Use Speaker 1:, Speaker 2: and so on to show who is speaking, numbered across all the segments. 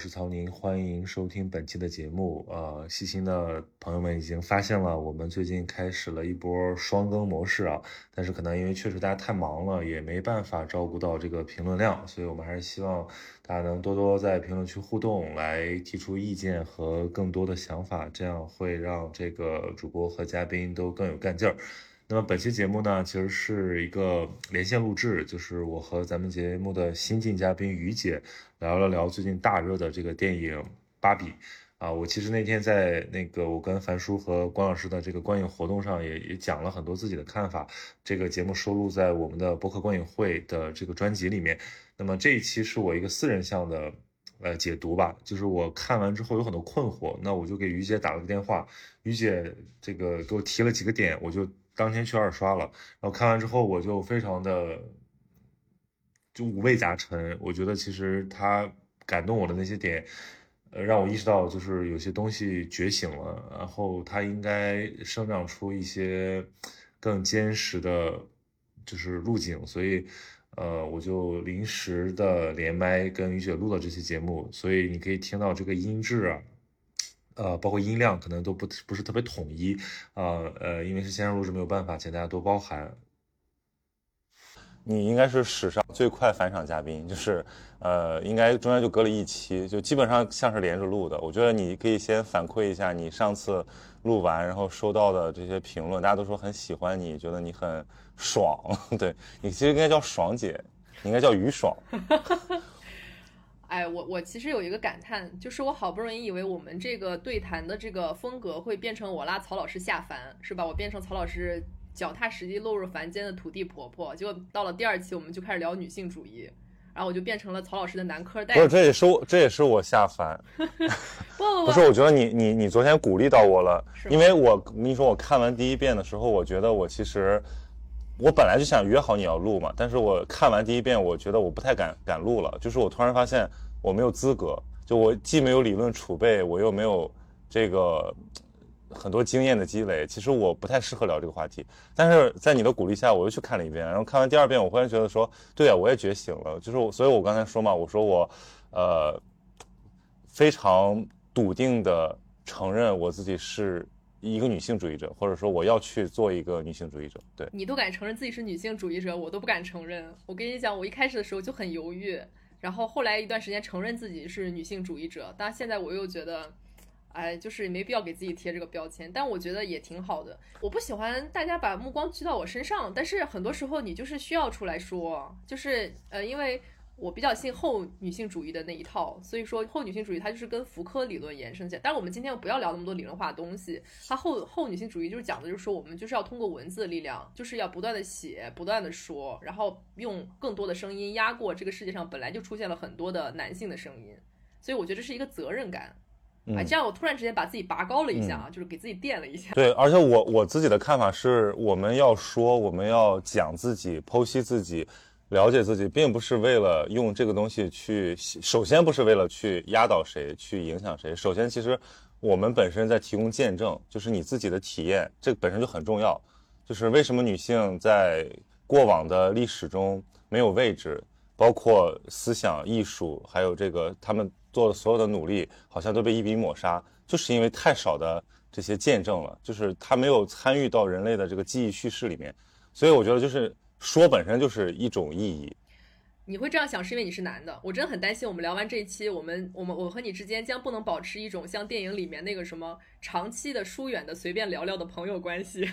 Speaker 1: 是曹宁，欢迎收听本期的节目。呃，细心的朋友们已经发现了，我们最近开始了一波双更模式啊。但是可能因为确实大家太忙了，也没办法照顾到这个评论量，所以我们还是希望大家能多多在评论区互动，来提出意见和更多的想法，这样会让这个主播和嘉宾都更有干劲儿。那么本期节目呢，其实是一个连线录制，就是我和咱们节目的新晋嘉宾于姐聊了聊最近大热的这个电影《芭比》啊。我其实那天在那个我跟樊叔和关老师的这个观影活动上，也也讲了很多自己的看法。这个节目收录在我们的播客观影会的这个专辑里面。那么这一期是我一个私人向的呃解读吧，就是我看完之后有很多困惑，那我就给于姐打了个电话，于姐这个给我提了几个点，我就。当天去二刷了，然后看完之后我就非常的就五味杂陈。我觉得其实他感动我的那些点，呃，让我意识到就是有些东西觉醒了，然后他应该生长出一些更坚实的，就是路径。所以，呃，我就临时的连麦跟于雪录了这期节目，所以你可以听到这个音质啊。呃，包括音量可能都不不是特别统一，呃呃，因为是线上录制没有办法，请大家多包涵。
Speaker 2: 你应该是史上最快返场嘉宾，就是呃，应该中间就隔了一期，就基本上像是连着录的。我觉得你可以先反馈一下你上次录完然后收到的这些评论，大家都说很喜欢你，觉得你很爽。对你其实应该叫爽姐，你应该叫于爽。
Speaker 3: 哎，我我其实有一个感叹，就是我好不容易以为我们这个对谈的这个风格会变成我拉曹老师下凡，是吧？我变成曹老师脚踏实地落入凡间的土地婆婆。结果到了第二期，我们就开始聊女性主义，然后我就变成了曹老师的男科大夫。
Speaker 2: 不是，这也是我，这也是我下凡。
Speaker 3: 不不
Speaker 2: 不是，我觉得你你你昨天鼓励到我了，因为我跟你说，我看完第一遍的时候，我觉得我其实我本来就想约好你要录嘛，但是我看完第一遍，我觉得我不太敢敢录了，就是我突然发现。我没有资格，就我既没有理论储备，我又没有这个很多经验的积累，其实我不太适合聊这个话题。但是在你的鼓励下，我又去看了一遍，然后看完第二遍，我忽然觉得说，对啊，我也觉醒了。就是，所以我刚才说嘛，我说我，呃，非常笃定的承认我自己是一个女性主义者，或者说我要去做一个女性主义者。对
Speaker 3: 你都敢承认自己是女性主义者，我都不敢承认。我跟你讲，我一开始的时候就很犹豫。然后后来一段时间承认自己是女性主义者，但现在我又觉得，哎，就是没必要给自己贴这个标签。但我觉得也挺好的。我不喜欢大家把目光聚到我身上，但是很多时候你就是需要出来说，就是呃，因为。我比较信后女性主义的那一套，所以说后女性主义它就是跟福柯理论延伸起来。但是我们今天不要聊那么多理论化的东西，它后后女性主义就是讲的就是说我们就是要通过文字的力量，就是要不断的写，不断的说，然后用更多的声音压过这个世界上本来就出现了很多的男性的声音。所以我觉得这是一个责任感，哎，这样我突然之间把自己拔高了一下啊，就是给自己垫了一下。
Speaker 2: 对，而且我我自己的看法是，我们要说，我们要讲自己，剖析自己。了解自己，并不是为了用这个东西去，首先不是为了去压倒谁，去影响谁。首先，其实我们本身在提供见证，就是你自己的体验，这本身就很重要。就是为什么女性在过往的历史中没有位置，包括思想、艺术，还有这个他们做的所有的努力，好像都被一笔抹杀，就是因为太少的这些见证了，就是她没有参与到人类的这个记忆叙事里面。所以我觉得就是。说本身就是一种意义，
Speaker 3: 你会这样想是因为你是男的。我真的很担心，我们聊完这一期，我们我们我和你之间将不能保持一种像电影里面那个什么长期的疏远的随便聊聊的朋友关系。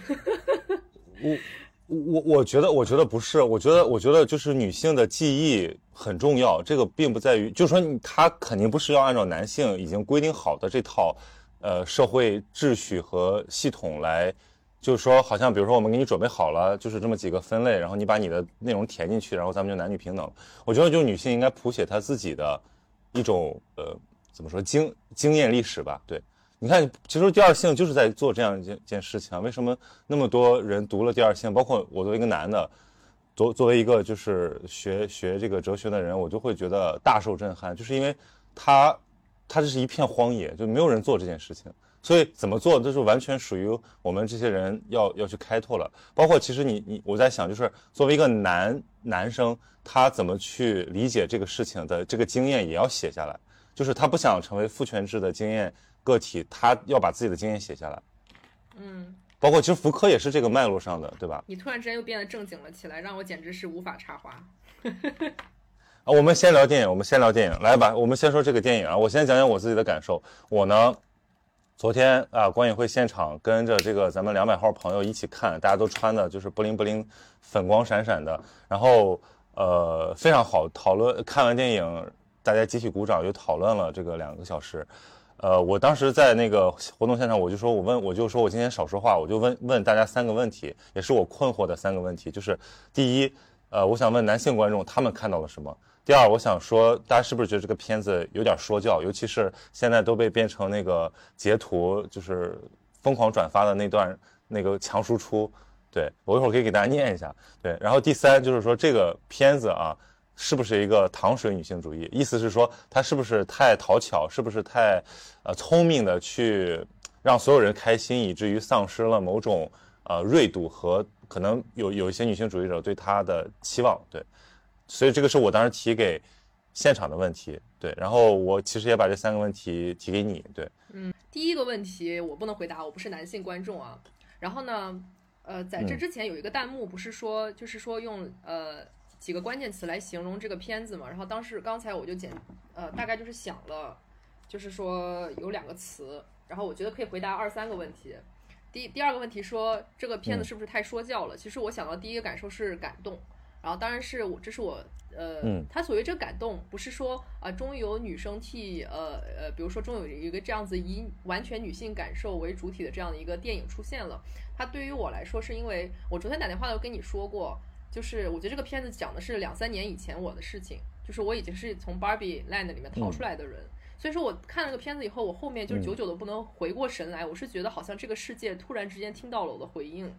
Speaker 2: 我我我觉得我觉得不是，我觉得我觉得就是女性的记忆很重要，这个并不在于，就是说她肯定不是要按照男性已经规定好的这套呃社会秩序和系统来。就是说，好像比如说我们给你准备好了，就是这么几个分类，然后你把你的内容填进去，然后咱们就男女平等。我觉得，就女性应该谱写她自己的一种呃，怎么说经经验历史吧？对，你看，其实第二性就是在做这样一件件事情。为什么那么多人读了第二性？包括我作为一个男的，作作为一个就是学学这个哲学的人，我就会觉得大受震撼，就是因为他他这是一片荒野，就没有人做这件事情。所以怎么做，这是完全属于我们这些人要要去开拓了。包括其实你你我在想，就是作为一个男男生，他怎么去理解这个事情的这个经验也要写下来。就是他不想成为父权制的经验个体，他要把自己的经验写下来。
Speaker 3: 嗯，
Speaker 2: 包括其实福柯也是这个脉络上的，对吧？
Speaker 3: 你突然之间又变得正经了起来，让我简直是无法插话。
Speaker 2: 啊，我们先聊电影，我们先聊电影，来吧，我们先说这个电影啊。我先讲讲我自己的感受。我呢，昨天啊，观影会现场跟着这个咱们两百号朋友一起看，大家都穿的就是布灵布灵、粉光闪闪的，然后呃非常好讨论。看完电影，大家集体鼓掌，又讨论了这个两个小时。呃，我当时在那个活动现场，我就说我问，我就说我今天少说话，我就问问大家三个问题，也是我困惑的三个问题，就是第一，呃，我想问男性观众他们看到了什么。第二，我想说，大家是不是觉得这个片子有点说教？尤其是现在都被变成那个截图，就是疯狂转发的那段那个强输出。对我一会儿可以给大家念一下。对，然后第三就是说，这个片子啊，是不是一个糖水女性主义？意思是说，它是不是太讨巧？是不是太呃聪明的去让所有人开心，以至于丧失了某种呃锐度和可能有有一些女性主义者对它的期望？对。所以这个是我当时提给现场的问题，对，然后我其实也把这三个问题提给你，对，
Speaker 3: 嗯，第一个问题我不能回答，我不是男性观众啊。然后呢，呃，在这之前有一个弹幕不是说，就是说用呃几个关键词来形容这个片子嘛。然后当时刚才我就简呃大概就是想了，就是说有两个词，然后我觉得可以回答二三个问题。第第二个问题说这个片子是不是太说教了？其实我想到第一个感受是感动。然后当然是我，这是我，呃，他所谓这个感动，不是说啊，终于有女生替，呃呃，比如说终于有一个这样子以完全女性感受为主体的这样的一个电影出现了。它对于我来说，是因为我昨天打电话都跟你说过，就是我觉得这个片子讲的是两三年以前我的事情，就是我已经是从 Barbie Land 里面逃出来的人，所以说我看了个片子以后，我后面就是久久的不能回过神来，我是觉得好像这个世界突然之间听到了我的回应，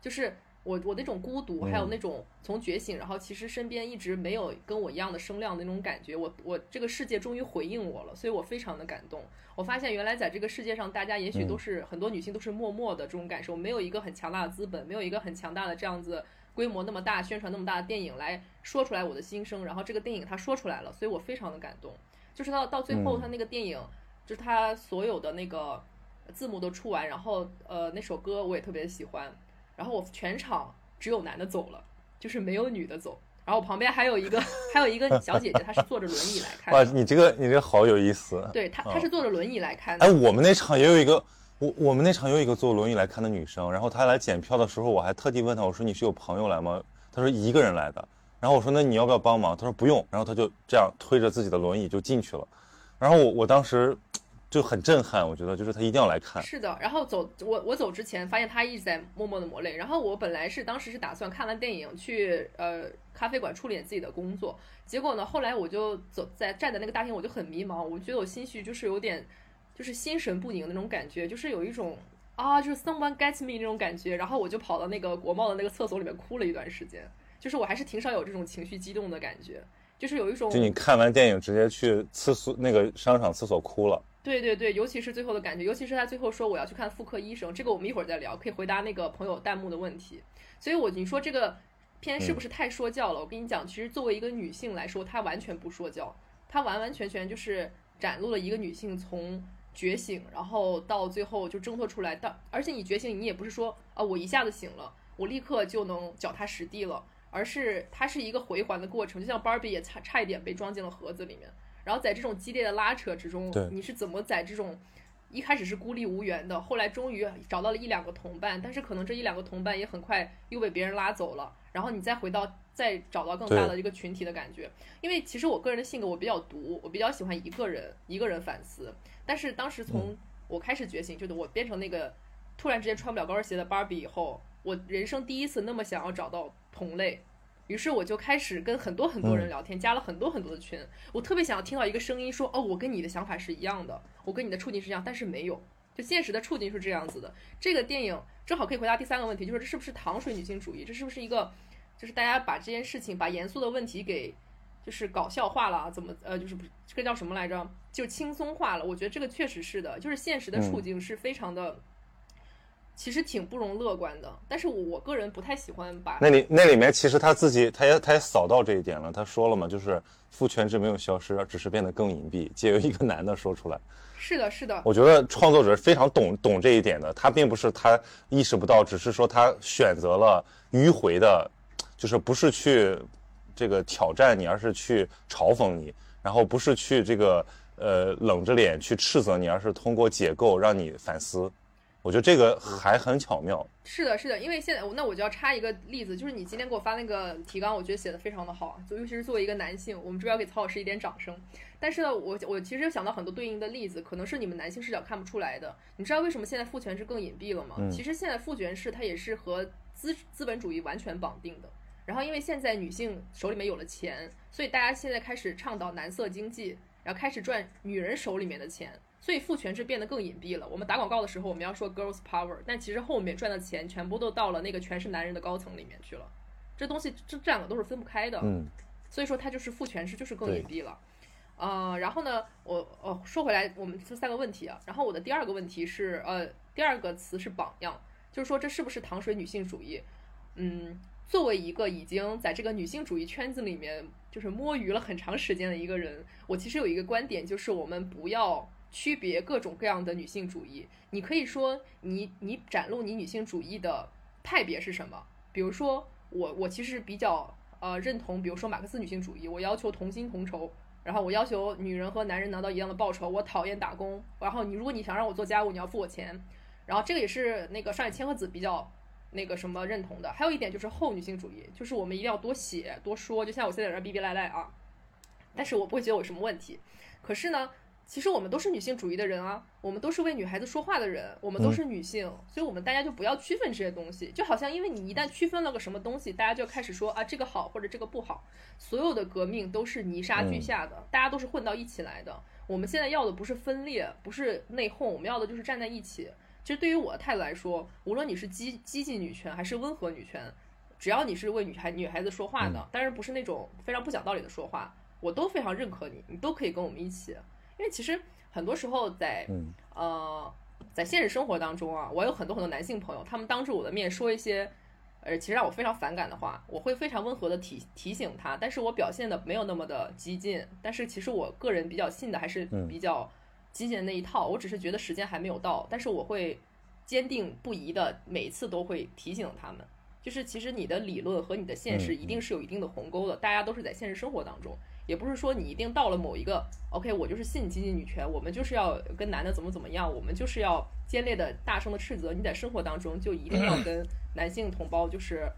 Speaker 3: 就是。我我那种孤独，还有那种从觉醒，然后其实身边一直没有跟我一样的声量的那种感觉，我我这个世界终于回应我了，所以我非常的感动。我发现原来在这个世界上，大家也许都是很多女性都是默默的这种感受，没有一个很强大的资本，没有一个很强大的这样子规模那么大、宣传那么大的电影来说出来我的心声。然后这个电影它说出来了，所以我非常的感动。就是到到最后，他那个电影就是他所有的那个字幕都出完，然后呃那首歌我也特别喜欢。然后我全场只有男的走了，就是没有女的走。然后我旁边还有一个，还有一个小姐姐，她是坐着轮椅来看。
Speaker 2: 哇，你这个你这个好有意思。
Speaker 3: 对她，她是坐着轮椅来看。
Speaker 2: 哎，我们那场也有一个，我我们那场有一个坐轮椅来看的女生。然后她来检票的时候，我还特地问她，我说你是有朋友来吗？她说一个人来的。然后我说那你要不要帮忙？她说不用。然后她就这样推着自己的轮椅就进去了。然后我我当时。就很震撼，我觉得就是他一定要来看。
Speaker 3: 是的，然后走我我走之前发现他一直在默默的抹泪。然后我本来是当时是打算看完电影去呃咖啡馆处理自己的工作，结果呢后来我就走在站在那个大厅，我就很迷茫，我觉得我心绪就是有点就是心神不宁那种感觉，就是有一种啊就是 someone gets me 那种感觉。然后我就跑到那个国贸的那个厕所里面哭了一段时间，就是我还是挺少有这种情绪激动的感觉，就是有一种
Speaker 2: 就你看完电影直接去厕所那个商场厕所哭了。
Speaker 3: 对对对，尤其是最后的感觉，尤其是他最后说我要去看妇科医生，这个我们一会儿再聊，可以回答那个朋友弹幕的问题。所以，我你说这个片是不是太说教了？我跟你讲，其实作为一个女性来说，她完全不说教，她完完全全就是展露了一个女性从觉醒，然后到最后就挣脱出来。到而且你觉醒，你也不是说啊，我一下子醒了，我立刻就能脚踏实地了，而是它是一个回环的过程，就像 Barbie 也差差一点被装进了盒子里面。然后在这种激烈的拉扯之中，你是怎么在这种一开始是孤立无援的，后来终于找到了一两个同伴，但是可能这一两个同伴也很快又被别人拉走了，然后你再回到再找到更大的一个群体的感觉。因为其实我个人的性格我比较独，我比较喜欢一个人一个人反思。但是当时从我开始觉醒，就是我变成那个突然之间穿不了高跟鞋的芭比以后，我人生第一次那么想要找到同类。于是我就开始跟很多很多人聊天，加了很多很多的群。我特别想要听到一个声音说：“哦，我跟你的想法是一样的，我跟你的处境是一样。”但是没有，就现实的处境是这样子的。这个电影正好可以回答第三个问题，就是这是不是糖水女性主义？这是不是一个，就是大家把这件事情、把严肃的问题给就是搞笑化了？怎么呃，就是不这个叫什么来着？就轻松化了？我觉得这个确实是的，就是现实的处境是非常的。其实挺不容乐观的，但是我个人不太喜欢把
Speaker 2: 那里那里面其实他自己他也他也扫到这一点了，他说了嘛，就是父权制没有消失，只是变得更隐蔽，借由一个男的说出来。
Speaker 3: 是的，是的，
Speaker 2: 我觉得创作者非常懂懂这一点的，他并不是他意识不到，只是说他选择了迂回的，就是不是去这个挑战你，而是去嘲讽你，然后不是去这个呃冷着脸去斥责你，而是通过解构让你反思。我觉得这个还很巧妙。
Speaker 3: 是的，是的，因为现在那我就要插一个例子，就是你今天给我发那个提纲，我觉得写的非常的好，就尤其是作为一个男性，我们这边要给曹老师一点掌声。但是呢，我我其实想到很多对应的例子，可能是你们男性视角看不出来的。你知道为什么现在父权制更隐蔽了吗？其实现在父权制它也是和资资本主义完全绑定的。然后因为现在女性手里面有了钱，所以大家现在开始倡导男色经济，然后开始赚女人手里面的钱。所以父权制变得更隐蔽了。我们打广告的时候，我们要说 girls power，但其实后面赚的钱全部都到了那个全是男人的高层里面去了。这东西这这两个都是分不开的。
Speaker 2: 嗯，
Speaker 3: 所以说它就是父权制就是更隐蔽了。呃，然后呢，我哦说回来，我们这三个问题啊。然后我的第二个问题是，呃，第二个词是榜样，就是说这是不是糖水女性主义？嗯，作为一个已经在这个女性主义圈子里面就是摸鱼了很长时间的一个人，我其实有一个观点，就是我们不要。区别各种各样的女性主义，你可以说你你展露你女性主义的派别是什么？比如说我我其实比较呃认同，比如说马克思女性主义，我要求同薪同酬，然后我要求女人和男人拿到一样的报酬，我讨厌打工，然后你如果你想让我做家务，你要付我钱，然后这个也是那个上野千鹤子比较那个什么认同的。还有一点就是后女性主义，就是我们一定要多写多说，就像我现在在这逼逼赖赖啊，但是我不会觉得我有什么问题。可是呢？其实我们都是女性主义的人啊，我们都是为女孩子说话的人，我们都是女性，所以我们大家就不要区分这些东西，就好像因为你一旦区分了个什么东西，大家就开始说啊这个好或者这个不好。所有的革命都是泥沙俱下的，大家都是混到一起来的。我们现在要的不是分裂，不是内讧，我们要的就是站在一起。其实对于我的态度来说，无论你是激激进女权还是温和女权，只要你是为女孩女孩子说话的，当然不是那种非常不讲道理的说话，我都非常认可你，你都可以跟我们一起。因为其实很多时候在呃在现实生活当中啊，我有很多很多男性朋友，他们当着我的面说一些呃其实让我非常反感的话，我会非常温和的提提醒他，但是我表现的没有那么的激进，但是其实我个人比较信的还是比较激进的那一套，我只是觉得时间还没有到，但是我会坚定不移的每一次都会提醒他们，就是其实你的理论和你的现实一定是有一定的鸿沟的，大家都是在现实生活当中。也不是说你一定到了某一个，OK，我就是信积极女权，我们就是要跟男的怎么怎么样，我们就是要尖烈的、大声的斥责。你在生活当中就一定要 跟男性同胞就是，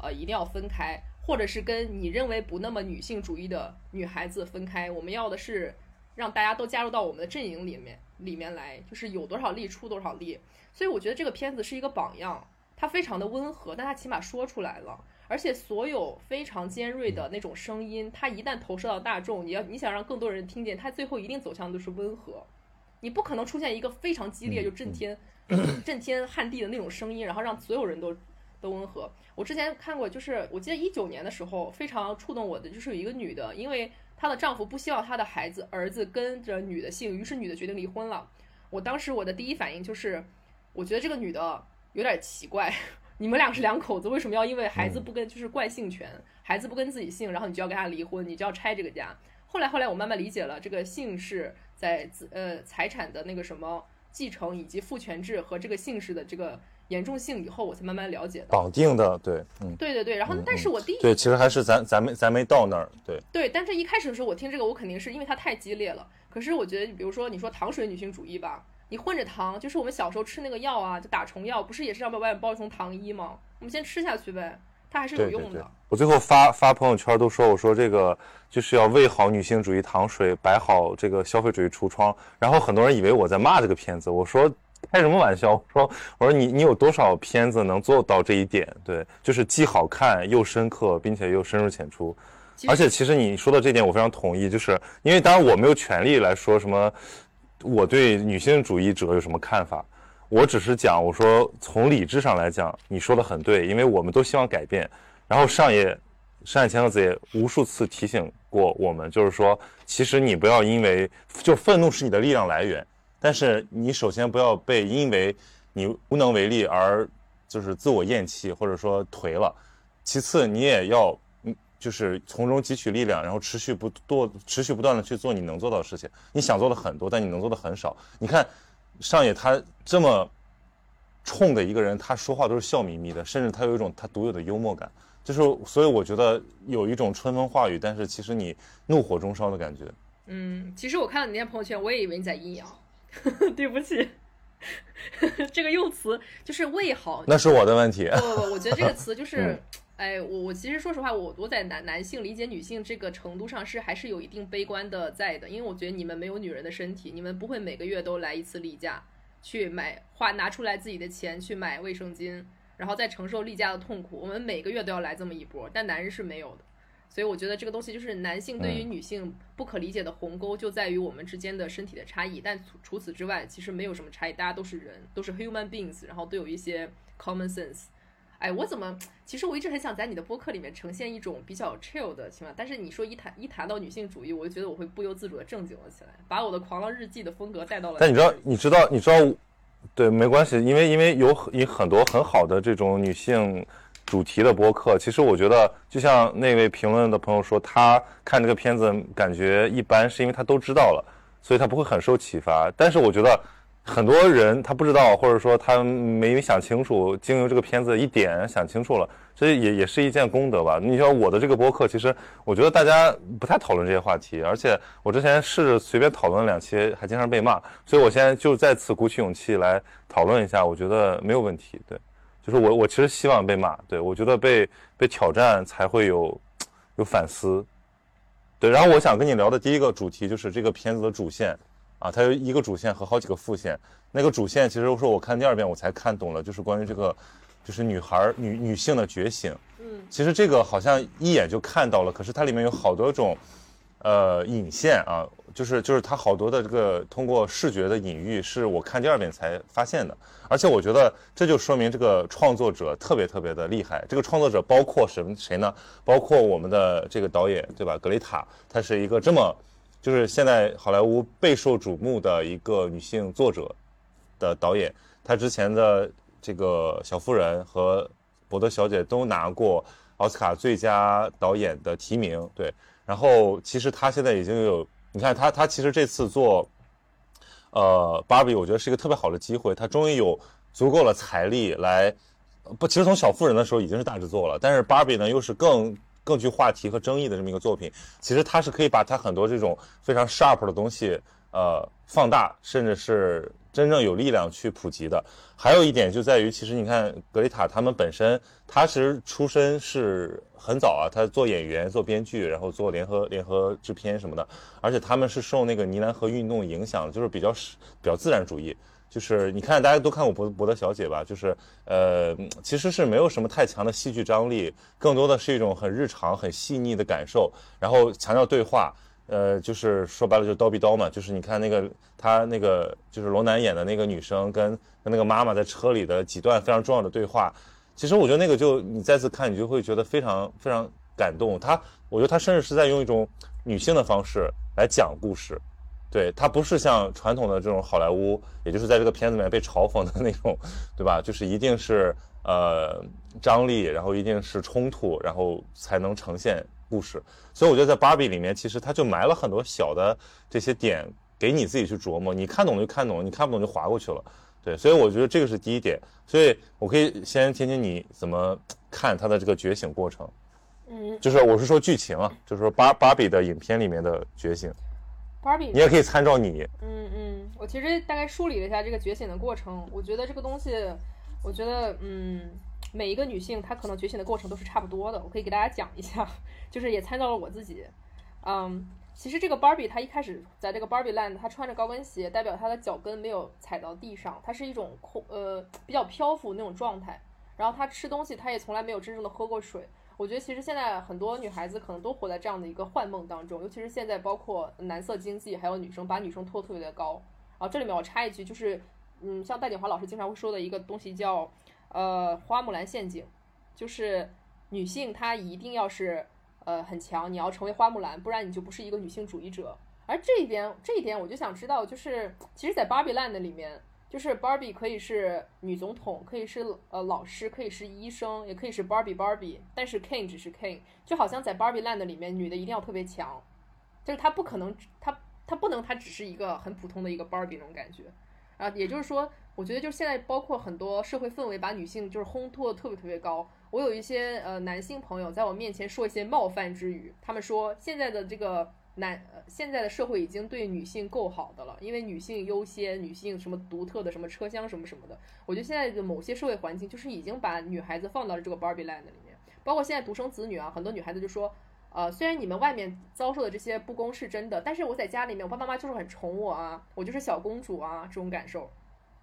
Speaker 3: 呃，一定要分开，或者是跟你认为不那么女性主义的女孩子分开。我们要的是让大家都加入到我们的阵营里面里面来，就是有多少力出多少力。所以我觉得这个片子是一个榜样，它非常的温和，但它起码说出来了。而且所有非常尖锐的那种声音，它一旦投射到大众，你要你想让更多人听见，它最后一定走向的是温和。你不可能出现一个非常激烈就震天 震天撼地的那种声音，然后让所有人都都温和。我之前看过，就是我记得一九年的时候，非常触动我的，就是有一个女的，因为她的丈夫不希望她的孩子儿子跟着女的姓，于是女的决定离婚了。我当时我的第一反应就是，我觉得这个女的有点奇怪。你们俩是两口子，为什么要因为孩子不跟就是惯姓权，孩子不跟自己姓，然后你就要跟他离婚，你就要拆这个家？后来后来我慢慢理解了，这个姓氏在资呃财产的那个什么继承以及父权制和这个姓氏的这个严重性以后，我才慢慢了解的。
Speaker 2: 绑定的，对，嗯，
Speaker 3: 对对对。然后，但是我第一
Speaker 2: 对，其实还是咱咱没咱没到那儿，对
Speaker 3: 对。但是一开始的时候，我听这个，我肯定是因为它太激烈了。可是我觉得，比如说你说糖水女性主义吧。你混着糖，就是我们小时候吃那个药啊，就打虫药，不是也是要把外面包一层糖衣吗？我们先吃下去呗，它还是有用的。
Speaker 2: 我最后发发朋友圈都说，我说这个就是要喂好女性主义糖水，摆好这个消费主义橱窗。然后很多人以为我在骂这个片子，我说开什么玩笑？我说我说你你有多少片子能做到这一点？对，就是既好看又深刻，并且又深入浅出。而且其实你说的这点我非常同意，就是因为当然我没有权利来说什么。我对女性主义者有什么看法？我只是讲，我说从理智上来讲，你说的很对，因为我们都希望改变。然后上野上野千鹤子也无数次提醒过我们，就是说，其实你不要因为就愤怒是你的力量来源，但是你首先不要被因为你无能为力而就是自我厌弃或者说颓了。其次，你也要。就是从中汲取力量，然后持续不多、持续不断的去做你能做到的事情。你想做的很多，但你能做的很少。你看上野他这么冲的一个人，他说话都是笑眯眯的，甚至他有一种他独有的幽默感。就是所以我觉得有一种春风化雨，但是其实你怒火中烧的感觉。
Speaker 3: 嗯，其实我看到你那篇朋友圈，我也以为你在阴阳，对不起，这个用词就是为好。
Speaker 2: 那是我的问题。
Speaker 3: 不不不，我觉得这个词就是，哎，我我其实说实话，我我在男男性理解女性这个程度上是还是有一定悲观的在的，因为我觉得你们没有女人的身体，你们不会每个月都来一次例假，去买花拿出来自己的钱去买卫生巾。然后再承受例假的痛苦，我们每个月都要来这么一波，但男人是没有的，所以我觉得这个东西就是男性对于女性不可理解的鸿沟就在于我们之间的身体的差异，但除除此之外其实没有什么差异，大家都是人，都是 human beings，然后都有一些 common sense。哎，我怎么其实我一直很想在你的播客里面呈现一种比较 chill 的情况，但是你说一谈一谈到女性主义，我就觉得我会不由自主的正经了起来，把我的狂浪日记的风格带到了。
Speaker 2: 但你知道，你知道，你知道。对，没关系，因为因为有很很多很好的这种女性主题的播客。其实我觉得，就像那位评论的朋友说，他看这个片子感觉一般，是因为他都知道了，所以他不会很受启发。但是我觉得。很多人他不知道，或者说他没想清楚，经由这个片子一点想清楚了，这也也是一件功德吧。你像我的这个播客，其实我觉得大家不太讨论这些话题，而且我之前试着随便讨论两期，还经常被骂，所以我现在就再次鼓起勇气来讨论一下，我觉得没有问题。对，就是我我其实希望被骂，对我觉得被被挑战才会有有反思。对，然后我想跟你聊的第一个主题就是这个片子的主线。啊，它有一个主线和好几个副线。那个主线其实说我看第二遍我才看懂了，就是关于这个，就是女孩女女性的觉醒。
Speaker 3: 嗯，
Speaker 2: 其实这个好像一眼就看到了，可是它里面有好多种，呃，引线啊，就是就是它好多的这个通过视觉的隐喻，是我看第二遍才发现的。而且我觉得这就说明这个创作者特别特别的厉害。这个创作者包括什么谁呢？包括我们的这个导演对吧？格雷塔，他是一个这么。就是现在好莱坞备受瞩目的一个女性作者的导演，她之前的这个《小妇人》和《伯德小姐》都拿过奥斯卡最佳导演的提名。对，然后其实她现在已经有，你看她，她其实这次做，呃，芭比，我觉得是一个特别好的机会。她终于有足够的财力来，不，其实从《小妇人》的时候已经是大制作了，但是芭比呢，又是更。更具话题和争议的这么一个作品，其实它是可以把它很多这种非常 sharp 的东西，呃，放大，甚至是真正有力量去普及的。还有一点就在于，其实你看格雷塔他们本身，他其实出身是很早啊，他做演员、做编剧，然后做联合联合制片什么的，而且他们是受那个尼兰河运动影响，就是比较比较自然主义。就是你看，大家都看过《博博德小姐》吧？就是呃，其实是没有什么太强的戏剧张力，更多的是一种很日常、很细腻的感受，然后强调对话。呃，就是说白了就是刀比刀嘛。就是你看那个他那个就是罗南演的那个女生跟跟那个妈妈在车里的几段非常重要的对话，其实我觉得那个就你再次看，你就会觉得非常非常感动。他，我觉得他甚至是在用一种女性的方式来讲故事。对，它不是像传统的这种好莱坞，也就是在这个片子里面被嘲讽的那种，对吧？就是一定是呃张力，然后一定是冲突，然后才能呈现故事。所以我觉得在芭比里面，其实它就埋了很多小的这些点，给你自己去琢磨。你看懂就看懂，你看不懂就划过去了。对，所以我觉得这个是第一点。所以我可以先听听你怎么看它的这个觉醒过程。
Speaker 3: 嗯，
Speaker 2: 就是我是说剧情啊，就是说芭芭比的影片里面的觉醒。
Speaker 3: Barbie，
Speaker 2: 你也可以参照你。
Speaker 3: 嗯嗯，我其实大概梳理了一下这个觉醒的过程。我觉得这个东西，我觉得嗯，每一个女性她可能觉醒的过程都是差不多的。我可以给大家讲一下，就是也参照了我自己。嗯，其实这个 Barbie 她一开始在这个 Barbie Land，她穿着高跟鞋，代表她的脚跟没有踩到地上，她是一种空呃比较漂浮那种状态。然后她吃东西，她也从来没有真正的喝过水。我觉得其实现在很多女孩子可能都活在这样的一个幻梦当中，尤其是现在包括男色经济，还有女生把女生拖特别的高。然后这里面我插一句，就是嗯，像戴锦华老师经常会说的一个东西叫呃花木兰陷阱，就是女性她一定要是呃很强，你要成为花木兰，不然你就不是一个女性主义者。而这一点这一点我就想知道，就是其实，在芭比 land 里面，就是 Barbie 可以是女总统，可以是呃老师，可以是医生，也可以是 Barbie Barbie，但是 Ken 只是 Ken，就好像在 Barbie Land 里面，女的一定要特别强，就是她不可能，她她不能，她只是一个很普通的一个 Barbie 那种感觉。啊，也就是说，我觉得就是现在包括很多社会氛围把女性就是烘托的特别特别高。我有一些呃男性朋友在我面前说一些冒犯之语，他们说现在的这个男现在的社会已经对女性够好的了，因为女性优先，女性什么独特的什么车厢什么什么的。我觉得现在的某些社会环境就是已经把女孩子放到了这个 Barbie Land 里面，包括现在独生子女啊，很多女孩子就说。呃，虽然你们外面遭受的这些不公是真的，但是我在家里面，我爸爸妈妈就是很宠我啊，我就是小公主啊，这种感受。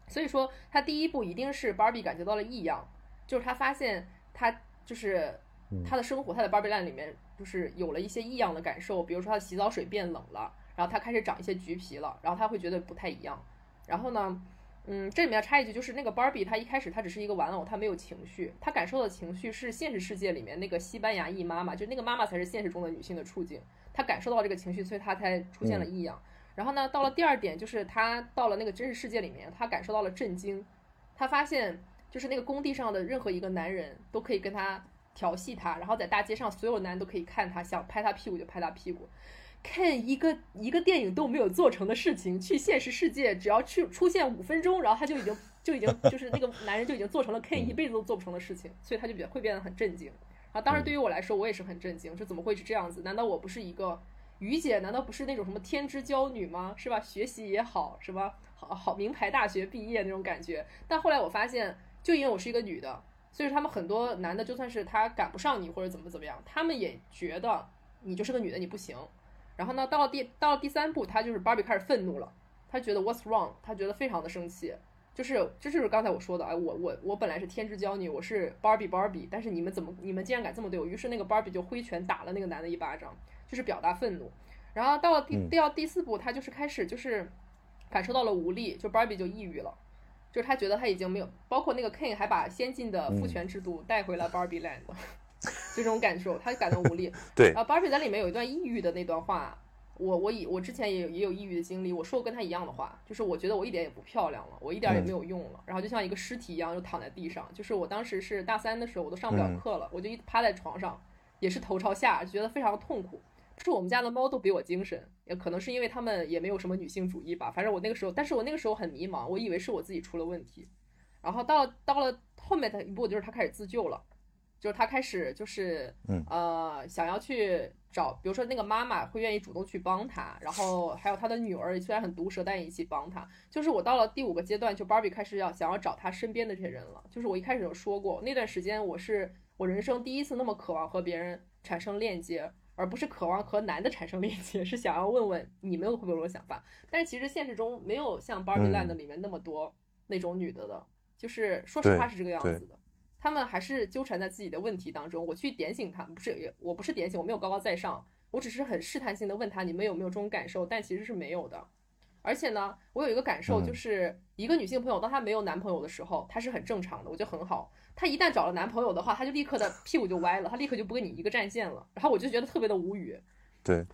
Speaker 3: 所以说，他第一步一定是 Barbie 感觉到了异样，就是他发现他就是他的生活，他在 Barbie Land 里面就是有了一些异样的感受，比如说他的洗澡水变冷了，然后他开始长一些橘皮了，然后他会觉得不太一样。然后呢？嗯，这里面要插一句，就是那个 Barbie，她一开始她只是一个玩偶，她没有情绪，她感受的情绪是现实世界里面那个西班牙裔妈妈，就那个妈妈才是现实中的女性的处境，她感受到这个情绪，所以她才出现了异样。然后呢，到了第二点，就是她到了那个真实世界里面，她感受到了震惊，她发现就是那个工地上的任何一个男人都可以跟她调戏她，然后在大街上所有男人都可以看她，想拍她屁股就拍她屁股。看一个一个电影都没有做成的事情，去现实世界只要去出现五分钟，然后他就已经就已经就是那个男人就已经做成了 Ken 一辈子都做不成的事情，所以他就比会变得很震惊。啊，当然对于我来说，我也是很震惊，这怎么会是这样子？难道我不是一个于姐？难道不是那种什么天之娇女吗？是吧？学习也好，什么？好好名牌大学毕业那种感觉。但后来我发现，就因为我是一个女的，所以他们很多男的就算是他赶不上你或者怎么怎么样，他们也觉得你就是个女的，你不行。然后呢，到了第到了第三步，他就是 Barbie 开始愤怒了，他觉得 What's wrong？他觉得非常的生气，就是这就是刚才我说的，哎，我我我本来是天之娇女，我是 Barbie Barbie，但是你们怎么你们竟然敢这么对我？于是那个 Barbie 就挥拳打了那个男的一巴掌，就是表达愤怒。然后到了第第到第四步，他就是开始就是感受到了无力，就 Barbie 就抑郁了，就是他觉得他已经没有，包括那个 King 还把先进的父权制度带回了 Barbie Land。就这种感受，他感到无力。
Speaker 2: 对
Speaker 3: 啊，Barbie 在里面有一段抑郁的那段话，我我以我之前也有也有抑郁的经历，我说过跟他一样的话，就是我觉得我一点也不漂亮了，我一点也没有用了，然后就像一个尸体一样就躺在地上。就是我当时是大三的时候，我都上不了课了，我就一趴在床上，也是头朝下，觉得非常痛苦。是我们家的猫都比我精神，也可能是因为他们也没有什么女性主义吧。反正我那个时候，但是我那个时候很迷茫，我以为是我自己出了问题。然后到到了后面的一步，就是他开始自救了。就是他开始就是，呃，想要去找，比如说那个妈妈会愿意主动去帮他，然后还有他的女儿虽然很毒舌，但也一起帮他。就是我到了第五个阶段，就 Barbie 开始要想要找他身边的这些人了。就是我一开始有说过，那段时间我是我人生第一次那么渴望和别人产生链接，而不是渴望和男的产生链接，是想要问问你们会不会有这种想法。但是其实现实中没有像 Barbie Land 里面那么多那种女的的，就是说实话是这个样子的。他们还是纠缠在自己的问题当中。我去点醒他，不是，我不是点醒，我没有高高在上，我只是很试探性的问他，你们有没有这种感受？但其实是没有的。而且呢，我有一个感受，就是一个女性朋友，当她没有男朋友的时候，她是很正常的，我觉得很好。她一旦找了男朋友的话，她就立刻的 屁股就歪了，她立刻就不跟你一个战线了。然后我就觉得特别的无语。
Speaker 2: 对。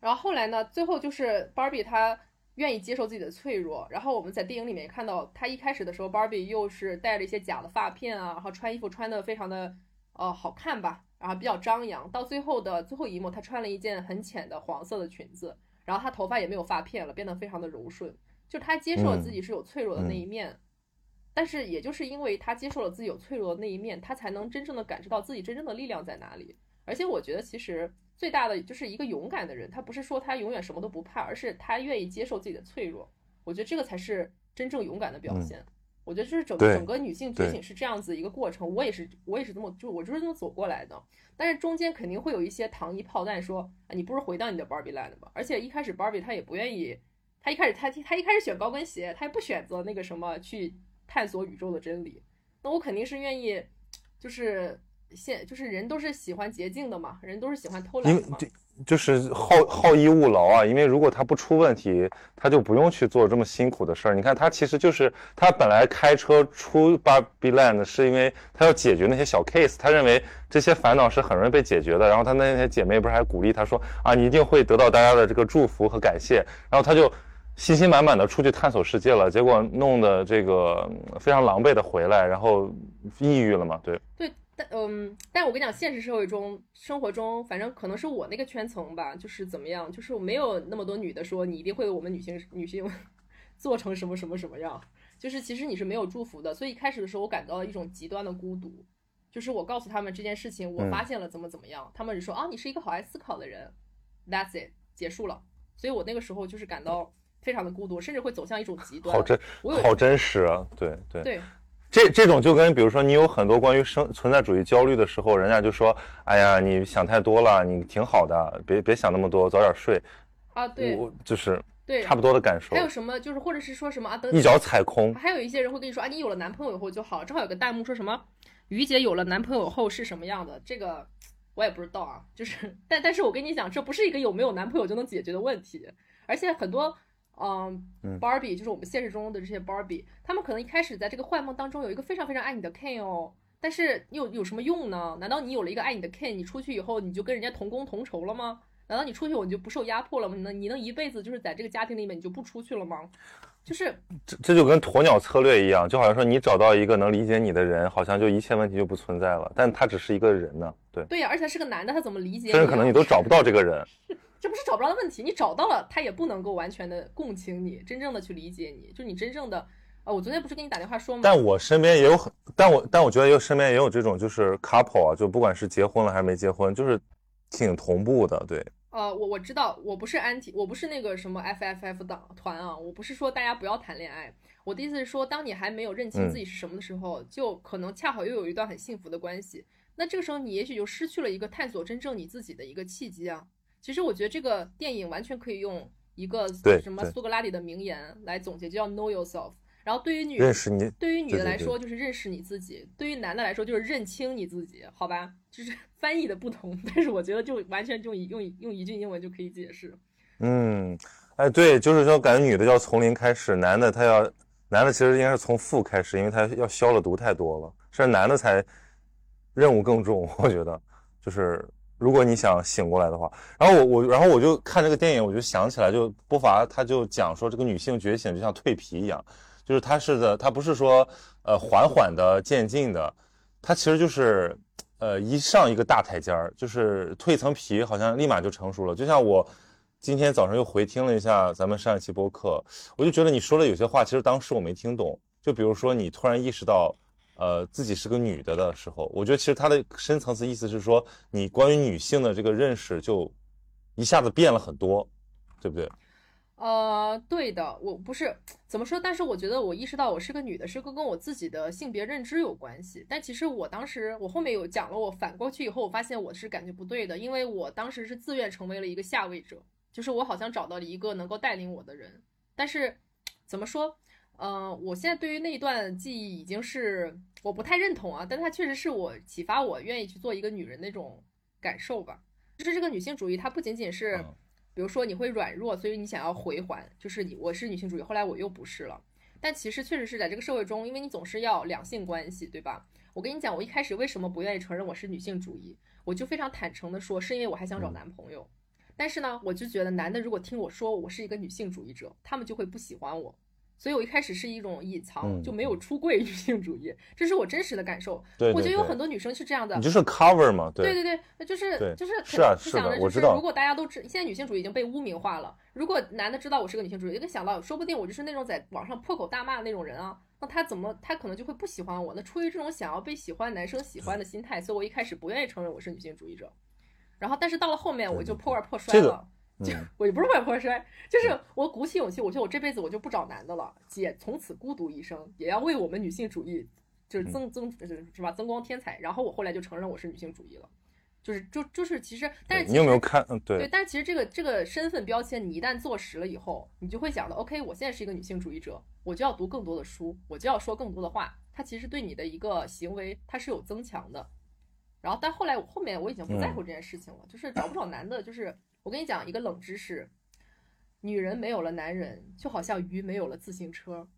Speaker 3: 然后后来呢，最后就是 Barbie 她。愿意接受自己的脆弱，然后我们在电影里面也看到，她一开始的时候，Barbie 又是戴着一些假的发片啊，然后穿衣服穿的非常的呃好看吧，然后比较张扬。到最后的最后一幕，她穿了一件很浅的黄色的裙子，然后她头发也没有发片了，变得非常的柔顺。就她接受了自己是有脆弱的那一面，但是也就是因为她接受了自己有脆弱的那一面，她才能真正的感知到自己真正的力量在哪里。而且我觉得其实。最大的就是一个勇敢的人，他不是说他永远什么都不怕，而是他愿意接受自己的脆弱。我觉得这个才是真正勇敢的表现。我觉得就是整整个女性觉醒是这样子一个过程。我也是，我也是这么，就我就是这么走过来的。但是中间肯定会有一些糖衣炮弹，说你不如回到你的 Barbie Land 吧。而且一开始 Barbie 她也不愿意，她一开始她她一开始选高跟鞋，她也不选择那个什么去探索宇宙的真理。那我肯定是愿意，就是。现就是人都是喜欢捷径的嘛，人都是喜欢偷懒的嘛。
Speaker 2: 就是好好逸恶劳啊，因为如果他不出问题，他就不用去做这么辛苦的事儿。你看他其实就是他本来开车出 Barbie Land 是因为他要解决那些小 case，他认为这些烦恼是很容易被解决的。然后他那些姐妹不是还鼓励他说啊，你一定会得到大家的这个祝福和感谢。然后他就。信心满满的出去探索世界了，结果弄得这个非常狼狈的回来，然后抑郁了嘛？对
Speaker 3: 对，但嗯，但我跟你讲，现实社会中、生活中，反正可能是我那个圈层吧，就是怎么样，就是没有那么多女的说你一定会为我们女性女性做成什么什么什么样，就是其实你是没有祝福的。所以一开始的时候，我感到一种极端的孤独，就是我告诉他们这件事情，我发现了怎么怎么样，他们就说啊，你是一个好爱思考的人，That's it，结束了。所以我那个时候就是感到。非常的孤独，甚至会走向一种极端。
Speaker 2: 好真，好真实啊！对对
Speaker 3: 对，
Speaker 2: 这这种就跟比如说你有很多关于生存在主义焦虑的时候，人家就说：“哎呀，你想太多了，你挺好的，别别想那么多，早点睡。”
Speaker 3: 啊，对，
Speaker 2: 就是
Speaker 3: 对
Speaker 2: 差不多的感受。
Speaker 3: 还有什么？就是或者是说什么啊？
Speaker 2: 一脚踩空。
Speaker 3: 还有一些人会跟你说啊，你有了男朋友以后就好。正好有个弹幕说什么，于姐有了男朋友后是什么样的？这个我也不知道啊。就是，但但是我跟你讲，这不是一个有没有男朋友就能解决的问题，而且很多。嗯，Barbie 就是我们现实中的这些 Barbie，他们可能一开始在这个幻梦当中有一个非常非常爱你的 Ken 哦，但是又有什么用呢？难道你有了一个爱你的 Ken，你出去以后你就跟人家同工同酬了吗？难道你出去我就不受压迫了吗？你能你能一辈子就是在这个家庭里面你就不出去了吗？就是
Speaker 2: 这这就跟鸵鸟策略一样，就好像说你找到一个能理解你的人，好像就一切问题就不存在了，但他只是一个人呢，对
Speaker 3: 对呀，而且是个男的，他怎么理解？
Speaker 2: 甚至可能你都找不到这个人。
Speaker 3: 这不是找不着的问题，你找到了，他也不能够完全的共情你，真正的去理解你，就你真正的，呃，我昨天不是给你打电话说吗？
Speaker 2: 但我身边也有很，但我但我觉得也有身边也有这种就是 couple 啊，就不管是结婚了还是没结婚，就是挺同步的，对。
Speaker 3: 呃，我我知道，我不是安体，我不是那个什么 FFF 党团啊，我不是说大家不要谈恋爱，我的意思是说，当你还没有认清自己是什么的时候，就可能恰好又有一段很幸福的关系，那这个时候你也许就失去了一个探索真正你自己的一个契机啊。其实我觉得这个电影完全可以用一个什么苏格拉底的名言来总结，就叫 Know yourself。然后对于女
Speaker 2: 认识你，
Speaker 3: 对于女的来说就是认识你自己，对于男的来说就是认清你自己，好吧？就是 翻译的不同，但是我觉得就完全用一用用一句英文就可以解释。
Speaker 2: 嗯，哎，对，就是说感觉女的要从零开始，男的他要男的其实应该是从负开始，因为他要消了毒太多了，是男的才任务更重，我觉得就是。如果你想醒过来的话，然后我我然后我就看这个电影，我就想起来，就波伐他就讲说，这个女性觉醒就像蜕皮一样，就是它是的，它不是说呃缓缓的渐进的，它其实就是呃一上一个大台阶儿，就是蜕一层皮，好像立马就成熟了。就像我今天早上又回听了一下咱们上一期播客，我就觉得你说的有些话，其实当时我没听懂，就比如说你突然意识到。呃，自己是个女的的时候，我觉得其实它的深层次意思是说，你关于女性的这个认识就一下子变了很多，对不对？
Speaker 3: 呃，对的，我不是怎么说，但是我觉得我意识到我是个女的，是个跟我自己的性别认知有关系。但其实我当时，我后面有讲了，我反过去以后，我发现我是感觉不对的，因为我当时是自愿成为了一个下位者，就是我好像找到了一个能够带领我的人。但是怎么说？嗯，我现在对于那一段记忆已经是我不太认同啊，但它确实是我启发我愿意去做一个女人那种感受吧。就是这个女性主义，它不仅仅是，比如说你会软弱，所以你想要回环，就是你我是女性主义，后来我又不是了。但其实确实是在这个社会中，因为你总是要两性关系，对吧？我跟你讲，我一开始为什么不愿意承认我是女性主义，我就非常坦诚的说，是因为我还想找男朋友。但是呢，我就觉得男的如果听我说我是一个女性主义者，他们就会不喜欢我。所以，我一开始是一种隐藏，就没有出柜女性主义，这是我真实的感受。
Speaker 2: 对，
Speaker 3: 我觉得有很多女生是这样的。
Speaker 2: 你就是 cover 嘛？
Speaker 3: 对对对，那就是就是
Speaker 2: 是啊是的，我知道。
Speaker 3: 如果大家都知，现在女性主义已经被污名化了。如果男的知道我是个女性主义，就想到说不定我就是那种在网上破口大骂的那种人啊，那他怎么他可能就会不喜欢我？那出于这种想要被喜欢男生喜欢的心态，所以我一开始不愿意承认我是女性主义者。然后，但是到了后面，我就破罐破摔了。就我也不是外破摔，就是我鼓起勇气，我觉得我这辈子我就不找男的了，姐从此孤独一生，也要为我们女性主义就是增增是吧增光添彩。然后我后来就承认我是女性主义了，就是就就是其实，但是
Speaker 2: 你有没有看？嗯，对
Speaker 3: 对，但是其实这个这个身份标签，你一旦坐实了以后，你就会想到，OK，我现在是一个女性主义者，我就要读更多的书，我就要说更多的话，它其实对你的一个行为它是有增强的。然后但后来我后面我已经不在乎这件事情了，就是找不找男的，就是。我跟你讲一个冷知识，女人没有了男人，就好像鱼没有了自行车。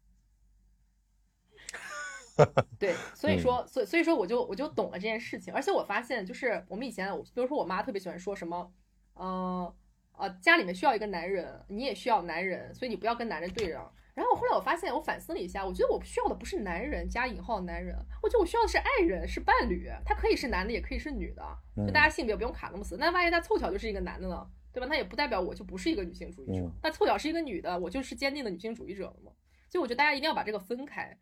Speaker 3: 对，所以说，所以所以说，我就我就懂了这件事情。而且我发现，就是我们以前，比如说我妈特别喜欢说什么，嗯。呃，家里面需要一个男人，你也需要男人，所以你不要跟男人对让。然后后来我发现，我反思了一下，我觉得我需要的不是男人加引号男人，我觉得我需要的是爱人，是伴侣，他可以是男的，也可以是女的，就大家性别不用卡那么死。那万一他凑巧就是一个男的呢，对吧？那也不代表我就不是一个女性主义者。那凑巧是一个女的，我就是坚定的女性主义者了嘛？所以我觉得大家一定要把这个分开。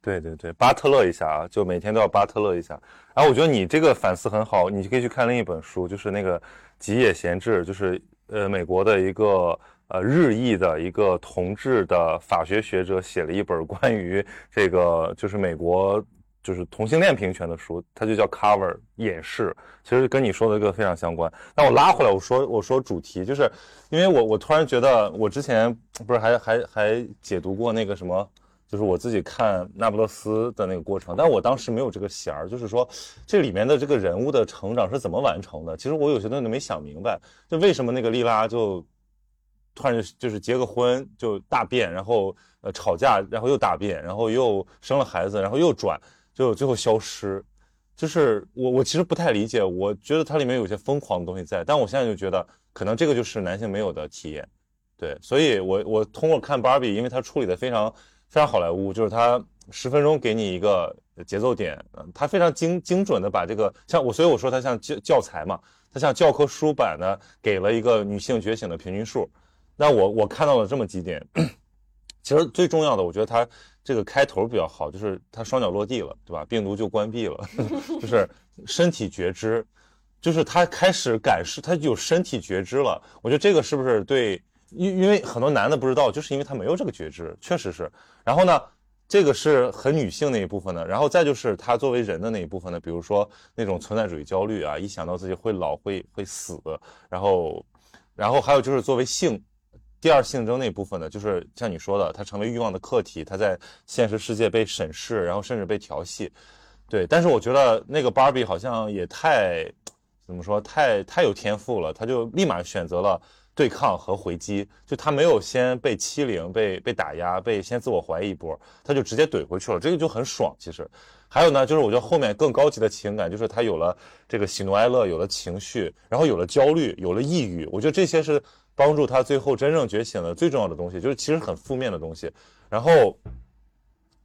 Speaker 2: 对对对，巴特勒一下啊，就每天都要巴特勒一下。然后我觉得你这个反思很好，你可以去看另一本书，就是那个吉野贤治，就是呃美国的一个。呃，日裔的一个同志的法学学者写了一本关于这个就是美国就是同性恋平权的书，它就叫 Cover 演示，其实跟你说的这个非常相关。那我拉回来，我说我说主题，就是因为我我突然觉得我之前不是还还还解读过那个什么，就是我自己看那不勒斯的那个过程，但我当时没有这个弦儿，就是说这里面的这个人物的成长是怎么完成的？其实我有些东西都没想明白，就为什么那个莉拉就。突然就就是结个婚就大变，然后呃吵架，然后又大变，然后又生了孩子，然后又转，就最后消失。就是我我其实不太理解，我觉得它里面有些疯狂的东西在，但我现在就觉得可能这个就是男性没有的体验。对，所以我我通过看芭比，因为它处理的非常非常好莱坞，就是它十分钟给你一个节奏点，它非常精精准的把这个像我，所以我说它像教教材嘛，它像教科书版的给了一个女性觉醒的平均数。那我我看到了这么几点，其实最重要的，我觉得它这个开头比较好，就是它双脚落地了，对吧？病毒就关闭了，就是身体觉知，就是他开始感受，他有身体觉知了。我觉得这个是不是对？因因为很多男的不知道，就是因为他没有这个觉知，确实是。然后呢，这个是很女性那一部分的，然后再就是他作为人的那一部分的，比如说那种存在主义焦虑啊，一想到自己会老会会死，然后，然后还有就是作为性。第二性征那部分呢，就是像你说的，它成为欲望的客体，它在现实世界被审视，然后甚至被调戏，对。但是我觉得那个芭比好像也太，怎么说，太太有天赋了，他就立马选择了对抗和回击，就他没有先被欺凌、被被打压、被先自我怀疑一波，他就直接怼回去了，这个就很爽。其实，还有呢，就是我觉得后面更高级的情感，就是他有了这个喜怒哀乐，有了情绪，然后有了焦虑，有了抑郁，我觉得这些是。帮助他最后真正觉醒的最重要的东西，就是其实很负面的东西。然后，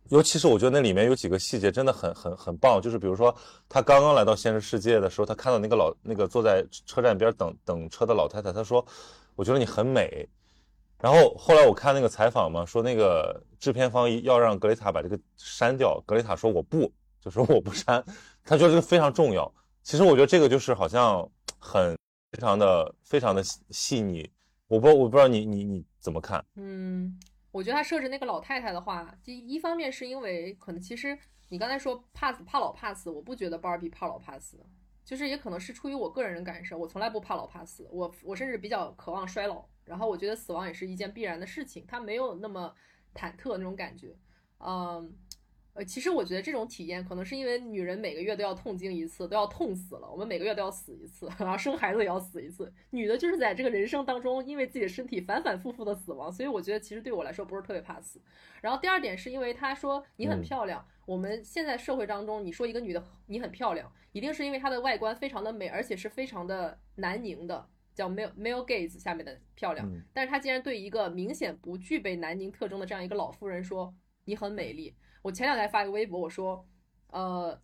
Speaker 2: 尤其是我觉得那里面有几个细节真的很很很棒，就是比如说他刚刚来到现实世界的时候，他看到那个老那个坐在车站边等等车的老太太，他说：“我觉得你很美。”然后后来我看那个采访嘛，说那个制片方要让格雷塔把这个删掉，格雷塔说我不，就说我不删，他觉得这个非常重要。其实我觉得这个就是好像很非常的非常的细腻。我不，我不知道你你你怎么看？
Speaker 3: 嗯，我觉得他设置那个老太太的话，第一方面是因为可能其实你刚才说怕死怕老怕死，我不觉得芭比怕老怕死，就是也可能是出于我个人的感受，我从来不怕老怕死，我我甚至比较渴望衰老，然后我觉得死亡也是一件必然的事情，他没有那么忐忑那种感觉，嗯。呃，其实我觉得这种体验可能是因为女人每个月都要痛经一次，都要痛死了。我们每个月都要死一次，然后生孩子也要死一次。女的就是在这个人生当中，因为自己的身体反反复复的死亡，所以我觉得其实对我来说不是特别怕死。然后第二点是因为他说你很漂亮，我们现在社会当中，你说一个女的你很漂亮，一定是因为她的外观非常的美，而且是非常的男凝的，叫 male male gaze 下面的漂亮。但是她竟然对一个明显不具备南宁特征的这样一个老妇人说你很美丽。我前两天发一个微博，我说，呃，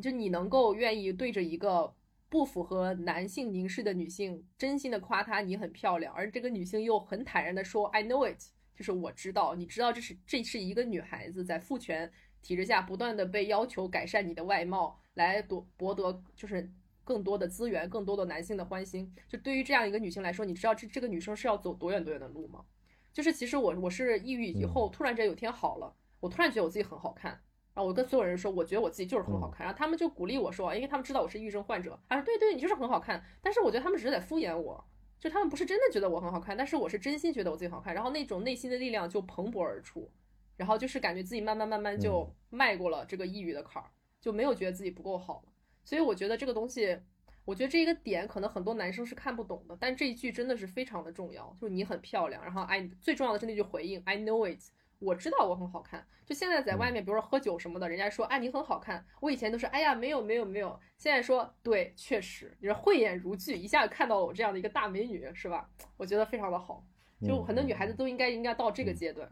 Speaker 3: 就你能够愿意对着一个不符合男性凝视的女性，真心的夸她你很漂亮，而这个女性又很坦然的说 I know it，就是我知道，你知道这是这是一个女孩子在父权体制下不断的被要求改善你的外貌，来夺博得就是更多的资源，更多的男性的欢心。就对于这样一个女性来说，你知道这这个女生是要走多远多远的路吗？就是其实我我是抑郁以后，突然间有天好了。我突然觉得我自己很好看，然后我跟所有人说，我觉得我自己就是很好看，然后他们就鼓励我说，因为他们知道我是抑郁症患者，他说对对，你就是很好看。但是我觉得他们只是在敷衍我，就他们不是真的觉得我很好看，但是我是真心觉得我自己好看，然后那种内心的力量就蓬勃而出，然后就是感觉自己慢慢慢慢就迈过了这个抑郁的坎儿，就没有觉得自己不够好了。所以我觉得这个东西，我觉得这一个点可能很多男生是看不懂的，但这一句真的是非常的重要，就是你很漂亮，然后 I 最重要的是那句回应 I know it。我知道我很好看。就现在在外面，比如说喝酒什么的，人家说哎你很好看，我以前都是哎呀没有没有没有，现在说对，确实你说慧眼如炬，一下看到了我这样的一个大美女是吧？我觉得非常的好，就很多女孩子都应该应该到这个阶段。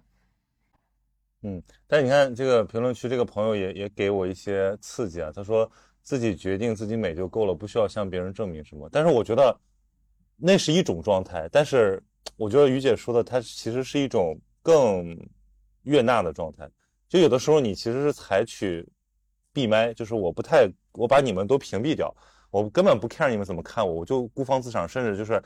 Speaker 2: 嗯，但你看这个评论区这个朋友也也给我一些刺激啊，他说自己决定自己美就够了，不需要向别人证明什么。但是我觉得那是一种状态，但是我觉得于姐说的，她其实是一种更悦纳的状态。就有的时候你其实是采取闭麦，就是我不太我把你们都屏蔽掉，我根本不 care 你们怎么看我，我就孤芳自赏，甚至就是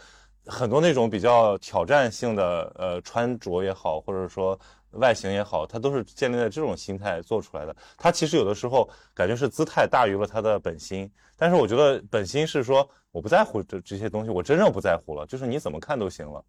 Speaker 2: 很多那种比较挑战性的呃穿着也好，或者说。外形也好，它都是建立在这种心态做出来的。它其实有的时候感觉是姿态大于了他的本心，但是我觉得本心是说我不在乎这这些东西，我真正不在乎了，就是你怎么看都行了。